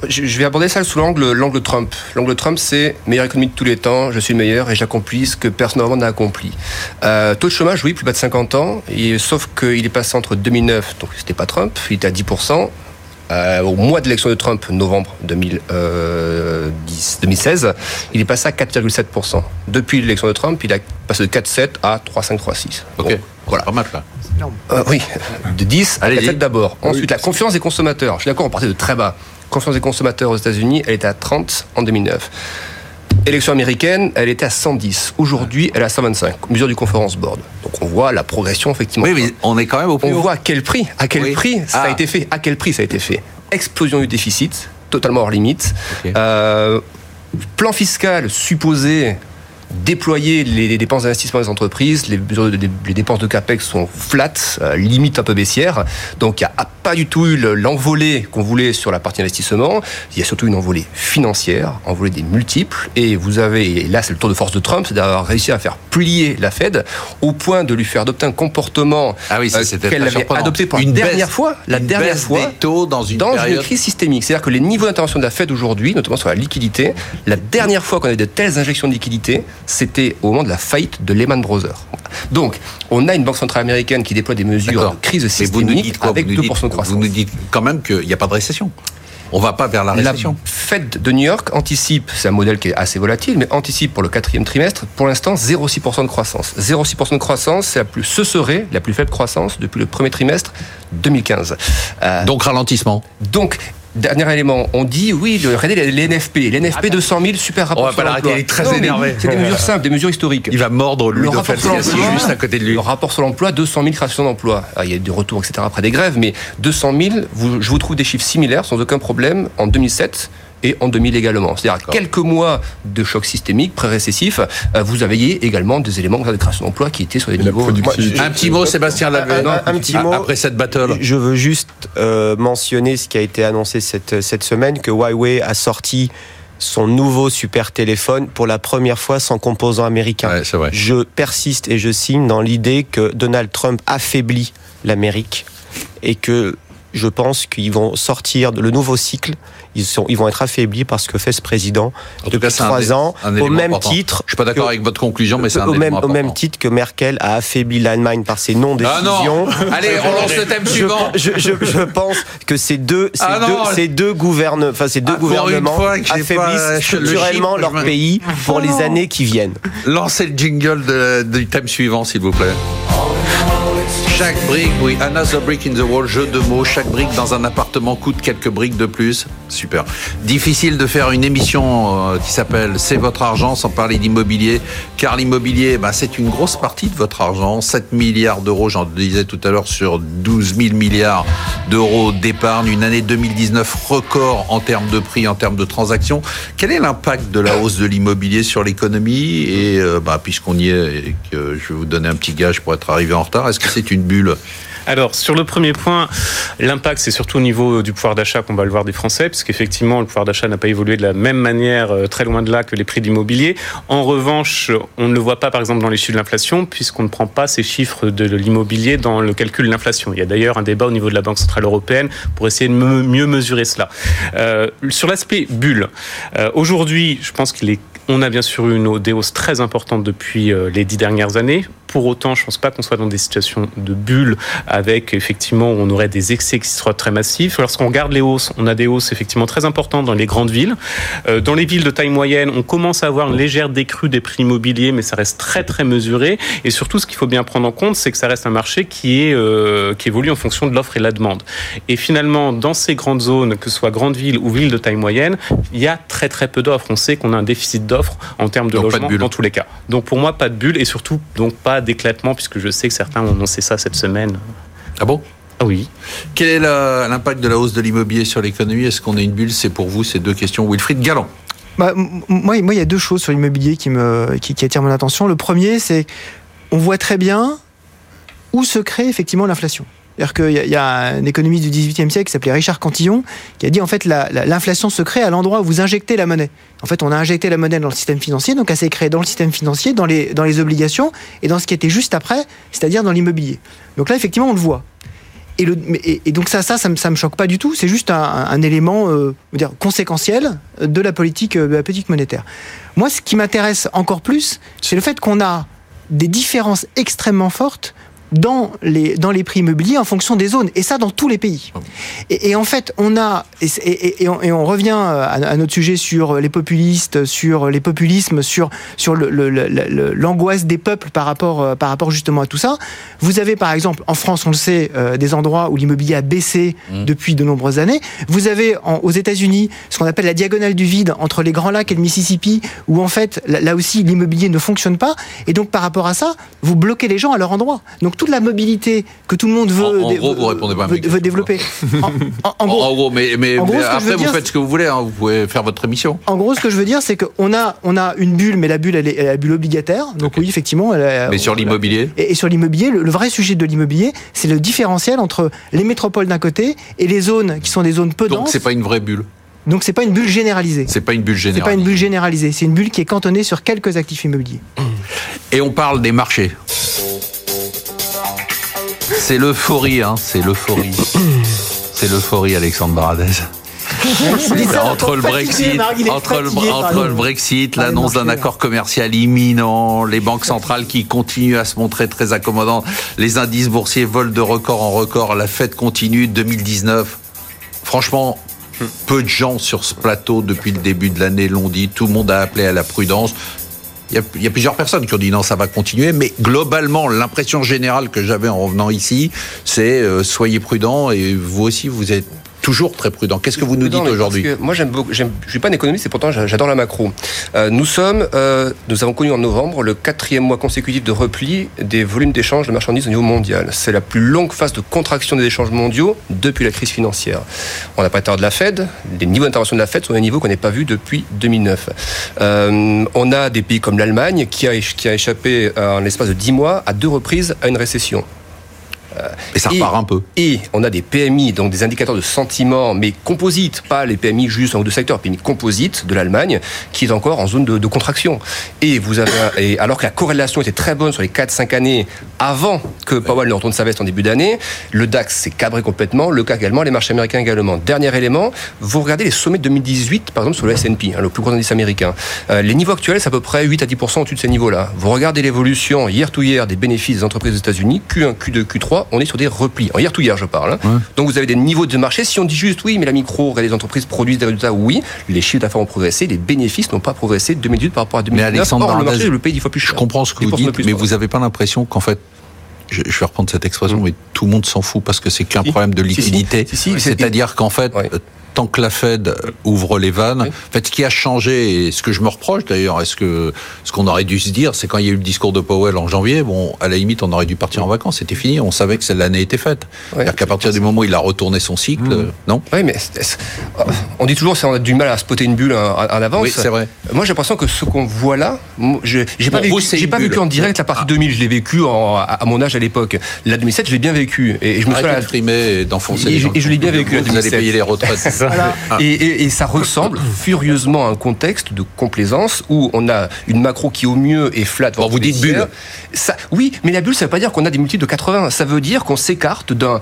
je vais aborder ça sous l'angle l'angle Trump. L'angle Trump, c'est meilleure économie de tous les temps. Je suis le meilleur et j'accomplis ce que personne avant n'a accompli. Euh, taux de chômage, oui, plus bas de 50 ans. Et, sauf qu'il est passé entre 2009, donc c'était pas Trump, il était à 10 euh, au mois de l'élection de Trump, novembre 2016, euh, il est passé à 4,7%. Depuis l'élection de Trump, il a passé de 4,7 à 3,5, 3,6. Ok, voilà. Pas mal là. Euh, oui, de 10 à 4,7 d'abord. Ensuite, la confiance des consommateurs. Je suis d'accord, on partait de très bas. Confiance des consommateurs aux États-Unis, elle était à 30 en 2009. Élection américaine, elle était à 110. Aujourd'hui, elle est à 125. Mesure du Conference Board. Donc on voit la progression effectivement. Oui, mais on est quand même au On voit à quel prix, à quel prix ça a ah. été fait, à quel prix ça a été fait. Explosion du déficit, totalement hors limite. Euh, plan fiscal supposé déployer les dépenses d'investissement des entreprises, les, les, dépenses de capex sont flat, euh, limite un peu baissière. Donc il n'y a pas du tout eu l'envolée qu'on voulait sur la partie investissement. Il y a surtout une envolée financière, envolée des multiples. Et vous avez, et là c'est le tour de force de Trump, c'est d'avoir réussi à faire plier la Fed au point de lui faire adopter un comportement ah oui, euh, qu'elle avait adopté pour une dernière fois, la dernière fois, des taux dans une, dans une crise systémique. C'est-à-dire que les niveaux d'intervention de la Fed aujourd'hui, notamment sur la liquidité, la dernière fois qu'on a eu de telles injections de liquidité, c'était au moment de la faillite de Lehman Brothers. Donc, on a une banque centrale américaine qui déploie des mesures de crise systémique avec 2% de croissance. Vous nous dites quand même qu'il n'y a pas de récession. On va pas vers la récession. La Fed de New York anticipe, c'est un modèle qui est assez volatile, mais anticipe pour le quatrième trimestre, pour l'instant, 0,6% de croissance. 0,6% de croissance, c'est la plus, ce serait la plus faible croissance depuis le premier trimestre 2015. Euh, donc ralentissement. Donc Dernier élément, on dit oui, regardez les NFP, les NFP 200 000, super rapport. On va pas l'arrêter, il est très énervé. C'est des mesures simples, des mesures historiques. Il va mordre le rapport juste à côté de lui. Le rapport sur l'emploi, 200 000 créations d'emplois. Ah, il y a des retours, etc. après des grèves, mais 200 000, je vous trouve des chiffres similaires sans aucun problème en 2007 et en 2000 également. C'est-à-dire quelques mois de choc systémique pré-récessif, euh, vous aviez également des éléments de création d'emploi qui étaient sur des niveaux. un petit mot, Sébastien Lavé. Un, petit mot. Après cette battle. Je veux juste euh, mentionner ce qui a été annoncé cette, cette semaine, que Huawei a sorti son nouveau super téléphone pour la première fois sans composant américain. vrai. Je persiste et je signe dans l'idée que Donald Trump affaiblit l'Amérique et que je pense qu'ils vont sortir de le nouveau cycle. Ils, sont, ils vont être affaiblis par ce que fait ce président en depuis trois ans, au même titre. Je suis pas d'accord avec votre conclusion, mais c'est un au même, au même titre que Merkel a affaibli l'Allemagne par ses non-décisions. Ah Allez, on lance le thème suivant. Je, je, je, pense que ces deux, ces ah deux, ces deux, gouverne, enfin, ces deux ah, gouvernements affaiblissent structurellement leur pays pour les années qui viennent. Lancez le jingle de, du thème suivant, s'il vous plaît. Chaque brique, oui, another brick in the wall, jeu de mots. Chaque brique dans un appartement coûte quelques briques de plus. Super. Difficile de faire une émission euh, qui s'appelle C'est votre argent sans parler d'immobilier, car l'immobilier, bah, c'est une grosse partie de votre argent. 7 milliards d'euros, j'en disais tout à l'heure, sur 12 000 milliards d'euros d'épargne. Une année 2019 record en termes de prix, en termes de transactions. Quel est l'impact de la hausse de l'immobilier sur l'économie? Et euh, bah, puisqu'on y est et que je vais vous donner un petit gage pour être arrivé en retard, est-ce que c'est une alors, sur le premier point, l'impact, c'est surtout au niveau du pouvoir d'achat qu'on va le voir des Français, puisqu'effectivement, le pouvoir d'achat n'a pas évolué de la même manière, euh, très loin de là, que les prix de l'immobilier. En revanche, on ne le voit pas, par exemple, dans les chiffres de l'inflation, puisqu'on ne prend pas ces chiffres de l'immobilier dans le calcul de l'inflation. Il y a d'ailleurs un débat au niveau de la Banque Centrale Européenne pour essayer de mieux mesurer cela. Euh, sur l'aspect bulle, euh, aujourd'hui, je pense qu'il est on a bien sûr une des hausses très importantes depuis les dix dernières années. Pour autant, je ne pense pas qu'on soit dans des situations de bulle avec effectivement où on aurait des excès qui seraient très massifs. Lorsqu'on regarde les hausses, on a des hausses effectivement très importantes dans les grandes villes. Euh, dans les villes de taille moyenne, on commence à avoir une légère décrue des prix immobiliers, mais ça reste très très mesuré. Et surtout, ce qu'il faut bien prendre en compte, c'est que ça reste un marché qui est euh, qui évolue en fonction de l'offre et la demande. Et finalement, dans ces grandes zones, que ce soit grandes villes ou villes de taille moyenne, il y a très très peu d'offres. On sait qu'on a un déficit d'offres en termes de logement dans tous les cas. Donc pour moi, pas de bulle et surtout donc pas d'éclatement puisque je sais que certains ont annoncé ça cette semaine. Ah bon? Ah oui. Quel est l'impact de la hausse de l'immobilier sur l'économie? Est-ce qu'on a une bulle? C'est pour vous ces deux questions. Wilfried Galland. Bah, moi, moi, il y a deux choses sur l'immobilier qui, me, qui, qui attirent mon attention. Le premier, c'est on voit très bien où se crée effectivement l'inflation. C'est-à-dire qu'il y, a un économiste du XVIIIe siècle qui s'appelait Richard Cantillon qui a dit en fait l'inflation se crée à l'endroit où vous injectez la monnaie. En fait, on a injecté la monnaie dans le système financier, donc elle s'est créée dans le système financier, dans les, obligations et dans ce qui était juste après, c'est-à-dire dans l'immobilier. Donc là, effectivement, on le voit. Et, donc ça, ça, ça me, choque pas du tout. C'est juste un, élément, euh, conséquentiel politique, de la politique monétaire. Moi, ce qui m'intéresse encore plus, c'est le fait qu'on a des différences extrêmement fortes dans les, dans les prix immobiliers en fonction des zones, et ça dans tous les pays. Ah et, en fait, on a, et, et, on, revient à, notre sujet sur les populistes, sur les populismes, sur, sur l'angoisse des peuples par rapport, par rapport justement à tout ça. Vous avez par exemple, en France, on le sait, euh, des endroits où l'immobilier a baissé mmh. depuis de nombreuses années. Vous avez aux États-Unis ce qu'on appelle la diagonale du vide entre les Grands Lacs et le Mississippi, où en fait, là aussi, l'immobilier ne fonctionne pas. Et donc, par rapport à ça, vous bloquez les gens à leur endroit. Donc, toute la mobilité que tout le monde veut, veut, développer. En, gros, mais, après, vous faites ce que vous voulez, hein, vous pouvez faire votre émission. En gros, ce que je veux dire, c'est qu'on a, on a une bulle, mais la bulle, elle est, la bulle obligataire. Donc oui, effectivement. mais sur l'immobilier? et, sur l'immobilier, le, vrai sujet de l'immobilier, c'est le différentiel entre les métropoles d'un côté et les zones qui sont des zones peu denses. Donc c'est pas une vraie bulle donc c'est pas une bulle généralisée. C'est pas une bulle généralisée. C'est pas une bulle généralisée. C'est une bulle qui est cantonnée sur quelques actifs immobiliers. Et on parle des marchés. C'est l'euphorie, hein, c'est l'euphorie. c'est l'euphorie, Alexandre Baradez. entre le Brexit, entre, le, Brexit, l'annonce d'un accord commercial imminent, les banques centrales qui continuent à se montrer très accommodantes, les indices boursiers volent de record en record, la fête continue 2019. Franchement, peu de gens sur ce plateau depuis le début de l'année l'ont dit. Tout le monde a appelé à la prudence. Il y, a, plusieurs personnes qui ont dit non, ça va continuer, mais globalement, l'impression générale que j'avais en revenant ici, c'est euh, soyez prudents et vous aussi, vous êtes toujours très prudent. Qu'est-ce que vous nous dites aujourd'hui Moi, j'aime. Je suis pas un économiste et pourtant j'adore la macro. Euh, nous sommes, euh, nous avons connu en novembre le quatrième mois consécutif de repli des volumes d'échanges de marchandises au niveau mondial. C'est la plus longue phase de contraction des échanges mondiaux depuis la crise financière. On n'a pas tard de la Fed. Les niveaux d'intervention de la Fed sont des niveaux qu'on n'a pas vus depuis 2009. Euh, on a des pays comme l'Allemagne qui a, qui a échappé en l'espace de 10 mois à deux reprises à une récession. Euh, et ça repart un peu. Et on a des PMI, donc des indicateurs de sentiment, mais composites, pas les PMI juste en ou deux secteurs, PMI composites de l'Allemagne, qui est encore en zone de, contraction. Et vous avez, et alors que la corrélation était très bonne sur les 4-5 années avant que Powell ne retourne sa veste en début d'année, le DAX s'est cabré complètement, le CAC également, les marchés américains également. Dernier élément, vous regardez les sommets de 2018, par exemple sur le S&P, hein, le plus gros indice américain. Euh, les niveaux actuels, c'est à peu près 8 à 10% au-dessus de ces niveaux-là. Vous regardez l'évolution year to year des bénéfices des entreprises des États-Unis, Q1, Q2, Q3, on est sur des replis. En hier tout hier, je parle. Hein. Donc vous avez des niveaux de marché. Si on dit juste oui, mais la micro, les entreprises produisent des résultats, oui, les chiffres d'affaires ont progressé, les bénéfices n'ont pas progressé 2018 par rapport à 2019. Mais Alexandre Or, le marché, le pays dix fois plus cher. Je comprends ce que vous dites, mais vous n'avez pas l'impression qu'en fait, je, vais reprendre cette expression, mais tout le monde s'en fout parce que c'est qu'un problème de liquidité. C'est-à-dire qu'en fait, tant que la Fed ouvre les vannes, en fait, ce qui a changé et ce que je me reproche d'ailleurs, est-ce que ce qu'on aurait dû se dire, c'est quand il y a eu le discours de Powell en janvier, bon, à la limite, on aurait dû partir en vacances, c'était fini, on savait que l'année était faite. C'est-à-dire qu'à partir du moment où il a retourné son cycle, mmh. non Oui, mais on dit toujours qu'on a du mal à spotter une bulle en, avance. Oui, c'est vrai. Moi, j'ai l'impression que ce qu'on voit là, j'ai pas, vécu, j'ai pas vécu en direct la partie 2000, ah. je l'ai vécu à, mon âge à l'époque. La 2007, je l'ai bien vécu. Et, je me suis d'enfoncer et, et, je l'ai bien vécu. Vous allez payer les retraites. Ah. Et, ça ressemble furieusement à un contexte de complaisance où on a une macro qui au mieux est flat. vous dites bulle. Ça, oui, mais la bulle, ça ne veut pas dire qu'on a des multiples de 80. Ça veut dire qu'on s'écarte d'un,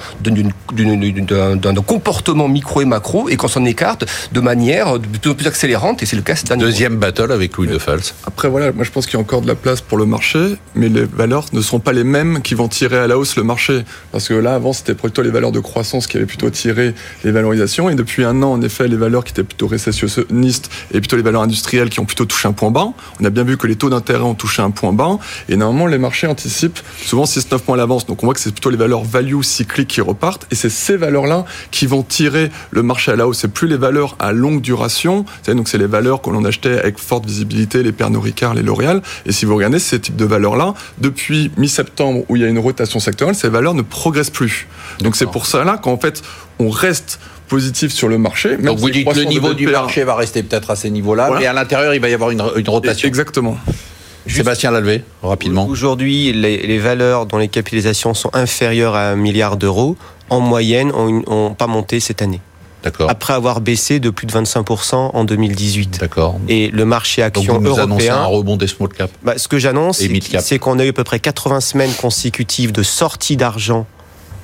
comportement micro et macro et qu'on s'en écarte de manière de plus en plus accélérante. Et c'est le cas cette Deuxième battle avec Louis de Fals. Après, voilà, moi je pense qu'il y a encore de la place pour le marché, mais les valeurs ne seront pas les mêmes qui vont tirer à la hausse le marché. Parce que là, avant, c'était plutôt les valeurs de croissance qui avaient plutôt tiré les valorisations. Et depuis un an, en effet, les valeurs qui étaient plutôt récessionnistes et plutôt les valeurs industrielles qui ont plutôt touché un point bas. On a bien vu que les taux d'intérêt ont touché un point bas. Et normalement, les marchés anticipent souvent 6-9 points à l'avance. Donc on voit que c'est plutôt les valeurs value cycliques qui repartent. Et c'est ces valeurs-là qui vont tirer le marché à la hausse. C'est plus les valeurs à longue duration. Donc c'est les valeurs que l'on achetait avec forte visibilité, les Pernod Ricard, les L'Oréal. Et si vous regardez ces types de valeurs-là, depuis mi-septembre où il y a une rotation sectorielle, ces valeurs ne progressent plus. Donc c'est pour ça là qu'en fait, on reste positif sur le marché. Donc vous dites que le niveau du marché va rester peut-être à ces niveaux-là, mais à l'intérieur, il va y avoir une, rotation. Exactement. Sébastien Lalvé, rapidement. Aujourd'hui, les, valeurs dont les capitalisations sont inférieures à un milliard d'euros, en moyenne, n'ont pas monté cette année. D'accord. Après avoir baissé de plus de 25% en 2018. D'accord. Et le marché action Donc vous européen. un rebond des small cap. Bah, ce que j'annonce, c'est qu'on a eu à peu près 80 semaines consécutives de sortie d'argent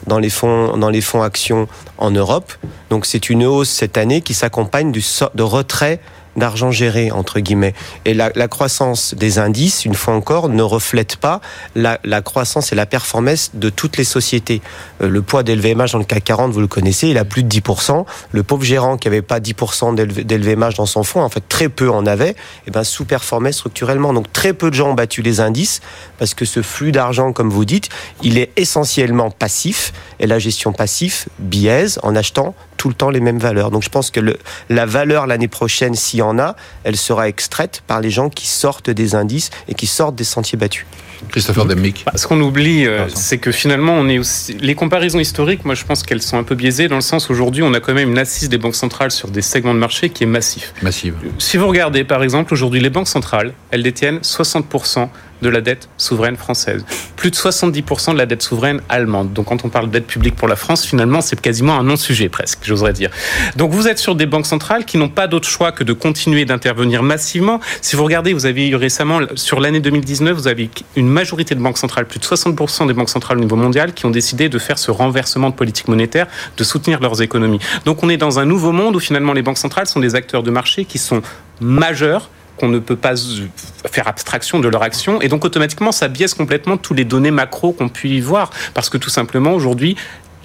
dans les fonds, dans les fonds actions en Europe. Donc c'est une hausse cette année qui s'accompagne de retrait d'argent géré, entre guillemets. Et la, croissance des indices, une fois encore, ne reflète pas la, croissance et la performance de toutes les sociétés. Euh, le poids d'LVMH dans le CAC 40, vous le connaissez, il a plus de 10%. Le pauvre gérant qui avait pas 10% d'LVMH dans son fonds, en fait très peu en avait, et eh ben sous-performait structurellement. Donc très peu de gens ont battu les indices parce que ce flux d'argent, comme vous dites, il est essentiellement passif et la gestion passive biaise en achetant tout le temps les mêmes valeurs. Donc je pense que le, la valeur l'année prochaine, s'il y en a, elle sera extraite par les gens qui sortent des indices et qui sortent des sentiers battus. Christopher Demmick. Bah, ce qu'on oublie, euh, c'est que finalement, on est aussi... les comparaisons historiques, moi je pense qu'elles sont un peu biaisées dans le sens aujourd'hui, on a quand même une assise des banques centrales sur des segments de marché qui est massif. Massive. Si vous regardez par exemple aujourd'hui les banques centrales, elles détiennent 60% de la dette souveraine française, plus de 70% de la dette souveraine allemande. Donc quand on parle de dette publique pour la France, finalement, c'est quasiment un non-sujet presque, j'oserais dire. Donc vous êtes sur des banques centrales qui n'ont pas d'autre choix que de continuer d'intervenir massivement. Si vous regardez, vous avez eu récemment, sur l'année 2019, vous avez une majorité de banques centrales, plus de 60% des banques centrales au niveau mondial, qui ont décidé de faire ce renversement de politique monétaire, de soutenir leurs économies. Donc on est dans un nouveau monde où finalement les banques centrales sont des acteurs de marché qui sont majeurs qu'on ne peut pas faire abstraction de leur action. Et donc, automatiquement, ça biaise complètement tous les données macro qu'on puisse y voir. Parce que tout simplement, aujourd'hui,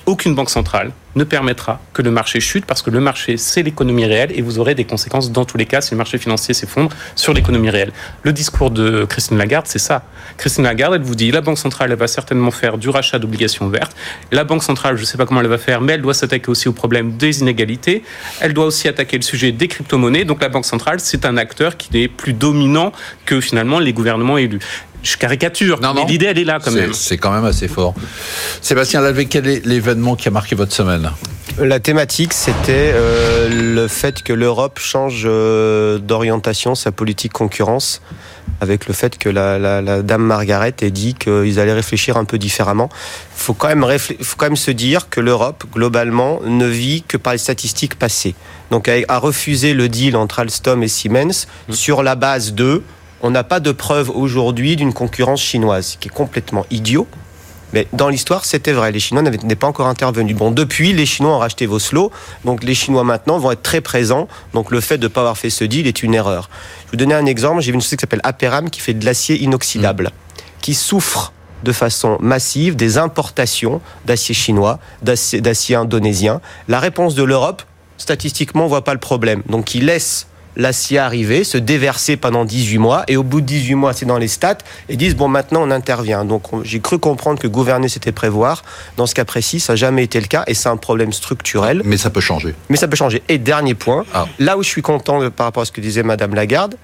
aucune banque centrale ne permettra que le marché chute parce que le marché, c'est l'économie réelle et vous aurez des conséquences dans tous les cas si le marché financier s'effondre sur l'économie réelle. Le discours de Christine Lagarde, c'est ça. Christine Lagarde, elle vous dit la Banque centrale, elle va certainement faire du rachat d'obligations vertes. La Banque centrale, je ne sais pas comment elle va faire, mais elle doit s'attaquer aussi au problème des inégalités. Elle doit aussi attaquer le sujet des crypto-monnaies. Donc la Banque centrale, c'est un acteur qui est plus dominant que finalement les gouvernements élus je caricature, mais l'idée, elle est là quand même. C'est quand même assez fort. Sébastien Lalvé, quel est l'événement qui a marqué votre semaine? La thématique, c'était euh, le fait que l'Europe change euh, d'orientation, sa politique concurrence, avec le fait que la, dame Margaret ait dit qu'ils allaient réfléchir un peu différemment. Il faut, quand même faut quand même se dire que l'Europe, globalement, ne vit que par les statistiques passées. Donc, a refusé le deal entre Alstom et Siemens mmh. sur la base de on n'a pas de preuve aujourd'hui d'une concurrence chinoise, qui est complètement idiot. Mais dans l'histoire, c'était vrai. Les Chinois n'étaient pas encore intervenus. Bon, depuis, les Chinois ont racheté Voslo. Donc, les Chinois maintenant vont être très présents. Donc, le fait de ne pas avoir fait ce deal est une erreur. Je vais vous donner un exemple. J'ai vu une société qui s'appelle Aperam qui fait de l'acier inoxydable, qui souffre de façon massive des importations d'acier chinois, d'acier indonésien. La réponse de l'Europe, statistiquement, on voit pas le problème. Donc, ils laissent l'acier arriver, se déverser pendant 18 mois, et au bout de 18 mois, c'est dans les stats, et disent, bon, maintenant on intervient. Donc j'ai cru comprendre que gouverner, c'était prévoir. Dans ce cas précis, ça n'a jamais été le cas, et c'est un problème structurel. Mais ça peut changer. Mais ça peut changer. Et dernier point, ah. là où je suis content par rapport à ce que disait Madame Lagarde,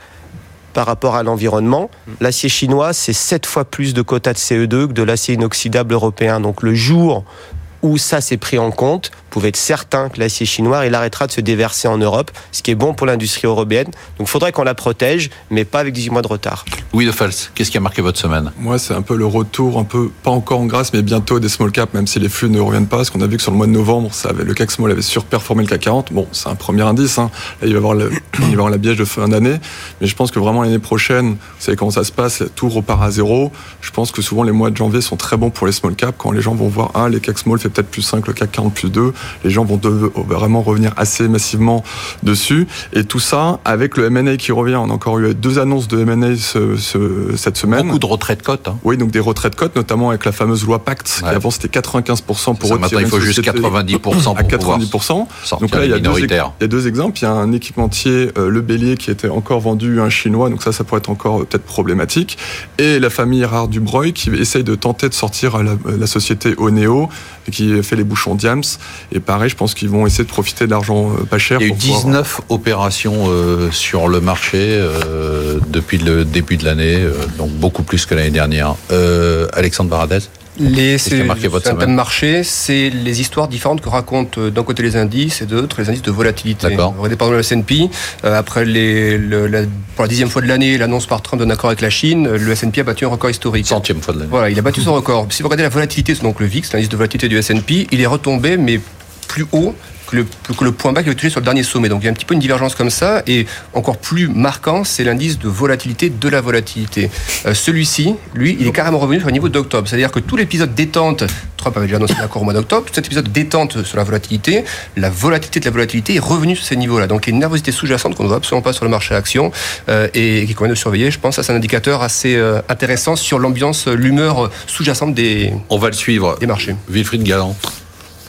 par rapport à l'environnement. L'acier chinois, c'est 7 fois plus de quotas de CE2 que de l'acier inoxydable européen. Donc le jour où ça s'est pris en compte, pouvez être certain que l'acier chinois, il arrêtera de se déverser en Europe, ce qui est bon pour l'industrie européenne. Donc il faudrait qu'on la protège, mais pas avec 18 mois de retard. Oui, de Fals, qu'est-ce qui a marqué votre semaine? Moi, c'est un peu le retour, un peu, pas encore en grâce, mais bientôt des small caps, même si les flux ne reviennent pas, parce qu'on a vu que sur le mois de novembre, ça avait, le CAC Small avait surperformé le CAC 40. Bon, c'est un premier indice, hein. Là, il va y avoir, le, il va y avoir la biège de fin d'année, mais je pense que vraiment l'année prochaine, vous savez comment ça se passe, tout repart à zéro. Je pense que souvent les mois de janvier sont très bons pour les small caps, quand les gens vont voir, ah, les CAC Small fait peut-être plus 5, le CAC 40 plus 2, les gens vont vraiment revenir assez massivement dessus. Et tout ça, avec le M&A qui revient, on a encore eu deux annonces de M&A cette semaine. Beaucoup de retraits de cotes. Hein. Oui, donc des retraits de cotes, notamment avec la fameuse loi Pacte, qui avant c'était 95% pour ça, Maintenant, il faut juste 90% pour à 90%. Donc là, il y, a deux, il y a deux exemples. Il y a un équipementier, euh, le Bélier, qui était encore vendu à un Chinois, donc ça, ça pourrait être encore euh, peut-être problématique. Et la famille Rare Dubreuil, qui essaye de tenter de sortir la, la société Oneo, qui fait les bouchons Diams. Et pareil, je pense qu'ils vont essayer de profiter de l'argent euh, pas cher. Il y a eu 19 opérations euh, sur le marché euh, depuis le début de l'année, donc beaucoup plus que l'année dernière. Alexandre Baradez les thème marché, c'est les histoires différentes que racontent d'un côté les indices et de l'autre les indices de volatilité. D'accord. Par le S&P, après les, pour la dixième fois de l'année, l'annonce par Trump d'un accord avec la Chine, le S&P a battu un record historique. Centième fois de l'année. Voilà, il a battu son record. Si vous regardez la volatilité, donc le VIX, l'indice de volatilité du S&P, il est retombé, mais plus haut que le, que le point bas qu'il avait touché sur le dernier sommet. Donc il y a un petit peu une divergence comme ça. Et encore plus marquant, c'est l'indice de volatilité de la volatilité. Euh, celui-ci, lui, il est carrément revenu sur le niveau d'octobre. C'est-à-dire que tout l'épisode détente, Trump avait déjà annoncé l'accord au mois d'octobre, tout cet épisode détente sur la volatilité, la volatilité de la volatilité est revenue sur ces niveaux-là. Donc il y a une nervosité sous-jacente qu'on ne voit absolument pas sur le marché action euh, et, qui convient de surveiller. Je pense que c'est un indicateur assez euh, intéressant sur l'ambiance, l'humeur sous-jacente des, On va le suivre. des marchés. Wilfried Galland.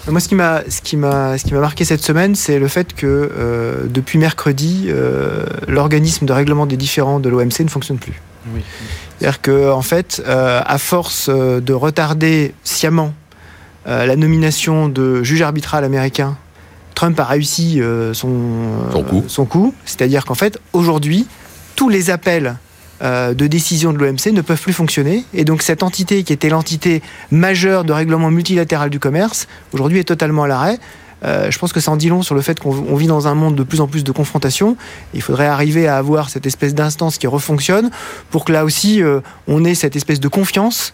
Moi, ce qui m'a, ce qui m'a, ce qui m'a marqué cette semaine, c'est le fait que euh, depuis mercredi, euh, l'organisme de règlement des différends de l'OMC ne fonctionne plus. Oui. C'est-à-dire que, en fait, euh, à force de retarder sciemment la nomination de juge arbitral américain, Trump a réussi son, son coup. Son coup. C'est-à-dire qu'en fait, aujourd'hui, tous les appels euh, de décision de l'OMC ne peuvent plus fonctionner. Et donc cette entité qui était l'entité majeure de règlement multilatéral du commerce, aujourd'hui est totalement à l'arrêt. Euh, je pense que ça en dit long sur le fait qu'on vit dans un monde de plus en plus de confrontation. Il faudrait arriver à avoir cette espèce d'instance qui refonctionne pour que là aussi euh, on ait cette espèce de confiance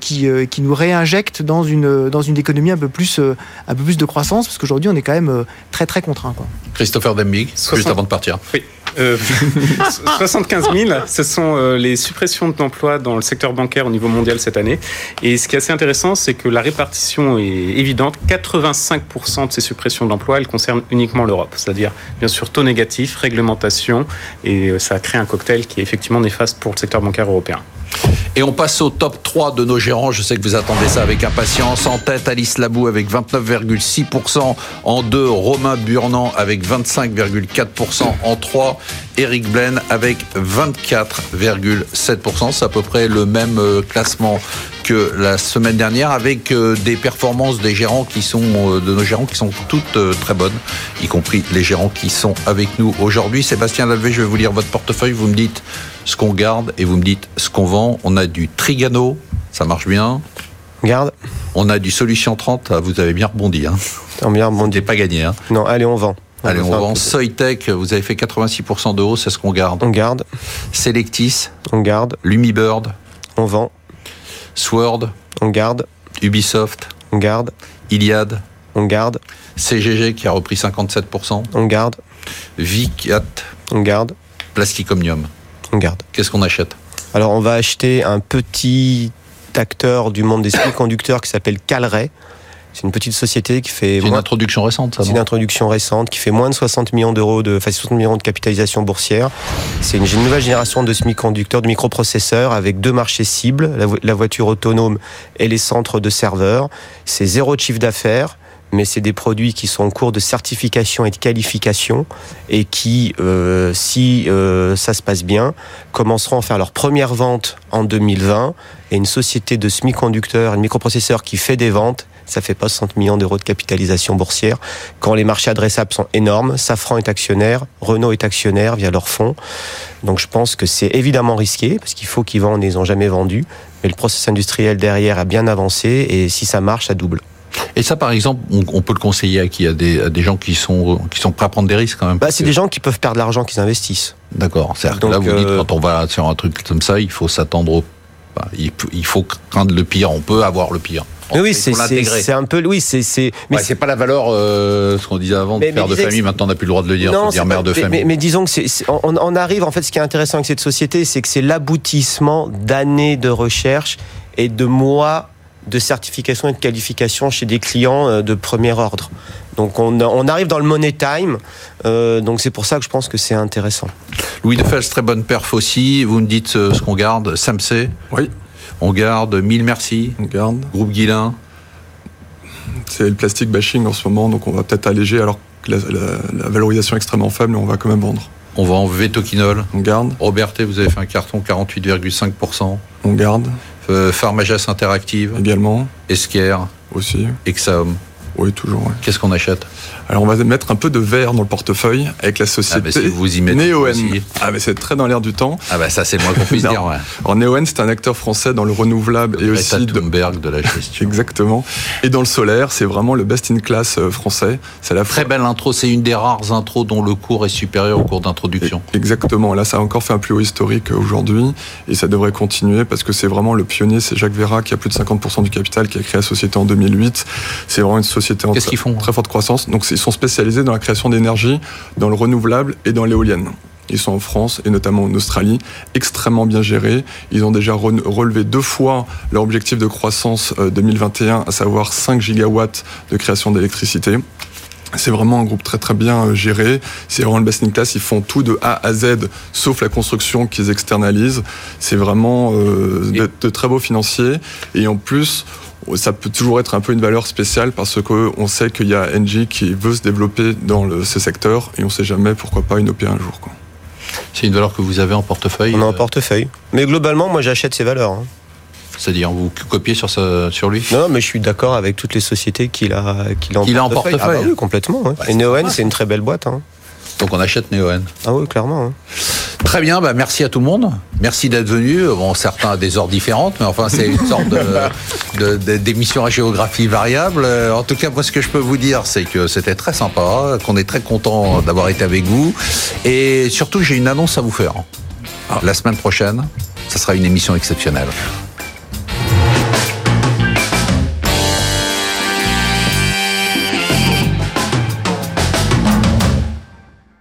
qui, qui, nous réinjecte dans une, dans une économie un peu plus, un peu plus de croissance, parce qu'aujourd'hui on est quand même très très contraint. Quoi. Christopher Dembig, juste avant de partir. Oui. 75 euh, 000, ce sont euh, les suppressions d'emplois dans le secteur bancaire au niveau mondial cette année. Et ce qui est assez intéressant, c'est que la répartition est évidente. 85% de ces suppressions d'emplois, elles concernent uniquement l'Europe. C'est-à-dire, bien sûr, taux négatif, réglementation, et euh, ça crée un cocktail qui est effectivement néfaste pour le secteur bancaire européen. Et on passe au top 3 de nos gérants. Je sais que vous attendez ça avec impatience. En tête, Alice Labou avec 29,6%. En 2, Romain Burnand avec 25,4%. En 3, Eric Blaine avec 24,7%. C'est à peu près le même euh, classement que la semaine dernière avec euh, des performances des gérants qui sont euh, de nos gérants qui sont toutes très bonnes, y compris les gérants qui sont avec nous aujourd'hui. Sébastien Lalvé, je vais vous lire votre portefeuille. Vous me dites ce qu'on garde et vous me dites ce qu'on vend. On a du Trigano, ça marche bien. Garde. On a du Solution 30, ah, vous avez bien rebondi. Hein. bien rebondi. pas gagné. Hein. Non, allez, on vend. allez, on vend. Soitec, vous avez fait 86% de hausse, c'est ce qu'on garde On garde. Selectis. On garde. Lumibird. On vend. Sword. On garde. Ubisoft. On garde. Iliad. On garde. CGG qui a repris 57%. On garde. Vicat. On garde. Plasticomnium on garde. Qu'est-ce qu'on achète? Alors, on va acheter un petit acteur du monde des semi-conducteurs qui s'appelle Calray. C'est une petite société qui fait. C'est une introduction récente, ça. C'est une introduction récente qui fait moins de 60 millions d'euros de, enfin 60 millions de capitalisation boursière. C'est une, nouvelle génération de semi-conducteurs, de microprocesseurs avec deux marchés cibles, la, voiture autonome et les centres de serveurs. C'est zéro chiffre d'affaires mais c'est des produits qui sont en cours de certification et de qualification et qui, euh, si euh, ça se passe bien, commenceront à faire leur première vente en 2020. Et une société de semi-conducteurs, un microprocesseur qui fait des ventes, ça fait pas 60 millions d'euros de capitalisation boursière. Quand les marchés adressables sont énormes, Safran est actionnaire, Renault est actionnaire via leurs fonds. Donc je pense que c'est évidemment risqué parce qu'il faut qu'ils vendent, ils n'ont jamais vendu. Mais le processus industriel derrière a bien avancé et si ça marche, ça double. Et ça, par exemple, on, peut le conseiller à qui? À des, des, gens qui sont, qui sont prêts à prendre des risques quand même? Bah, C'est des gens qui peuvent perdre l'argent qu'ils investissent. D'accord. C'est-à-dire que là, vous dites, euh, quand on va sur un truc comme ça, il faut s'attendre au... Bah, il faut craindre le pire. On peut avoir le pire. Oui, c'est un peu, oui, c'est, mais c'est pas la valeur, euh, ce qu'on disait avant, de père de famille. Maintenant, on n'a plus le droit de le dire. Non, dire mère de famille. Mais, disons que c'est, on, on, arrive. En fait, ce qui est intéressant avec cette société, c'est que c'est l'aboutissement d'années de recherche et de mois de certification et de qualification chez des clients euh, de premier ordre. Donc on, on arrive dans le money time, euh, donc c'est pour ça que je pense que c'est intéressant. Louis Defels, très bonne perf aussi. Vous me dites ce qu'on garde. Samsé Oui. On garde Mille Merci. On garde. Groupe Guilin. C'est le plastique bashing en ce moment, donc on va peut-être alléger alors que la, valorisation est extrêmement faible, mais on va quand même vendre. On vend Vetoquinol. On garde. Roberté, vous avez fait un carton 48,5%. On garde. Euh, Interactive. Également. Esquire. Aussi. Exaom. Oui, toujours. Qu'est-ce qu'on achète? Alors on va mettre un peu de vert dans le portefeuille avec la société ah bah vous y mettez Ah mais c'est très dans l'air du temps. Ah bah ça c'est le moins qu'on puisse dire. Ouais. Alors Neoen c'est un acteur français dans le renouvelable et aussi de... de la gestion. Exactement. Et dans le solaire c'est vraiment le best in class euh, français. C'est la très belle intro. C'est une des rares intros dont le cours est supérieur au cours d'introduction. Exactement. Là ça a encore fait un plus haut historique euh, aujourd'hui et ça devrait continuer parce que c'est vraiment le pionnier. C'est Jacques Vera qui a plus de 50% du capital qui a créé la société en 2008. C'est vraiment une société en très, font, très forte croissance. Donc ils sont spécialisés dans la création d'énergie, dans le renouvelable et dans l'éolienne. Ils sont en France et notamment en Australie, extrêmement bien gérés. Ils ont déjà relevé deux fois leur objectif de croissance 2021, euh, à savoir 5 gigawatts de création d'électricité. C'est vraiment un groupe très très bien euh, géré. C'est vraiment le best in class. Ils font tout de A à Z, sauf la construction qu'ils externalisent. C'est vraiment euh, de, de, très beaux financiers. Et en plus, ça peut toujours être un peu une valeur spéciale parce qu'on sait qu'il y a Engie qui veut se développer dans le, ce secteur et on ne sait jamais pourquoi pas une OP un jour. C'est une valeur que vous avez en portefeuille On a en portefeuille. Mais globalement, moi j'achète ces valeurs. Hein. C'est-à-dire, vous copiez sur, sur lui? Non, mais je suis d'accord avec toutes les sociétés qu'il a, qu'il a, en portefeuille. Ah bah oui, complètement. et Neoen, c'est une très belle boîte. Hein. Donc on achète Neoen. Ah oui, clairement. Hein. Très bien, bah merci à tout le monde. Merci d'être venu. Bon, certains à des heures différentes, mais enfin c'est une sorte d'émission à géographie variable. Euh, en tout cas, moi ce que je peux vous dire, c'est que c'était très sympa, qu'on est très content d'avoir été avec vous, et surtout j'ai une annonce à vous faire. La semaine prochaine, ça sera une émission exceptionnelle.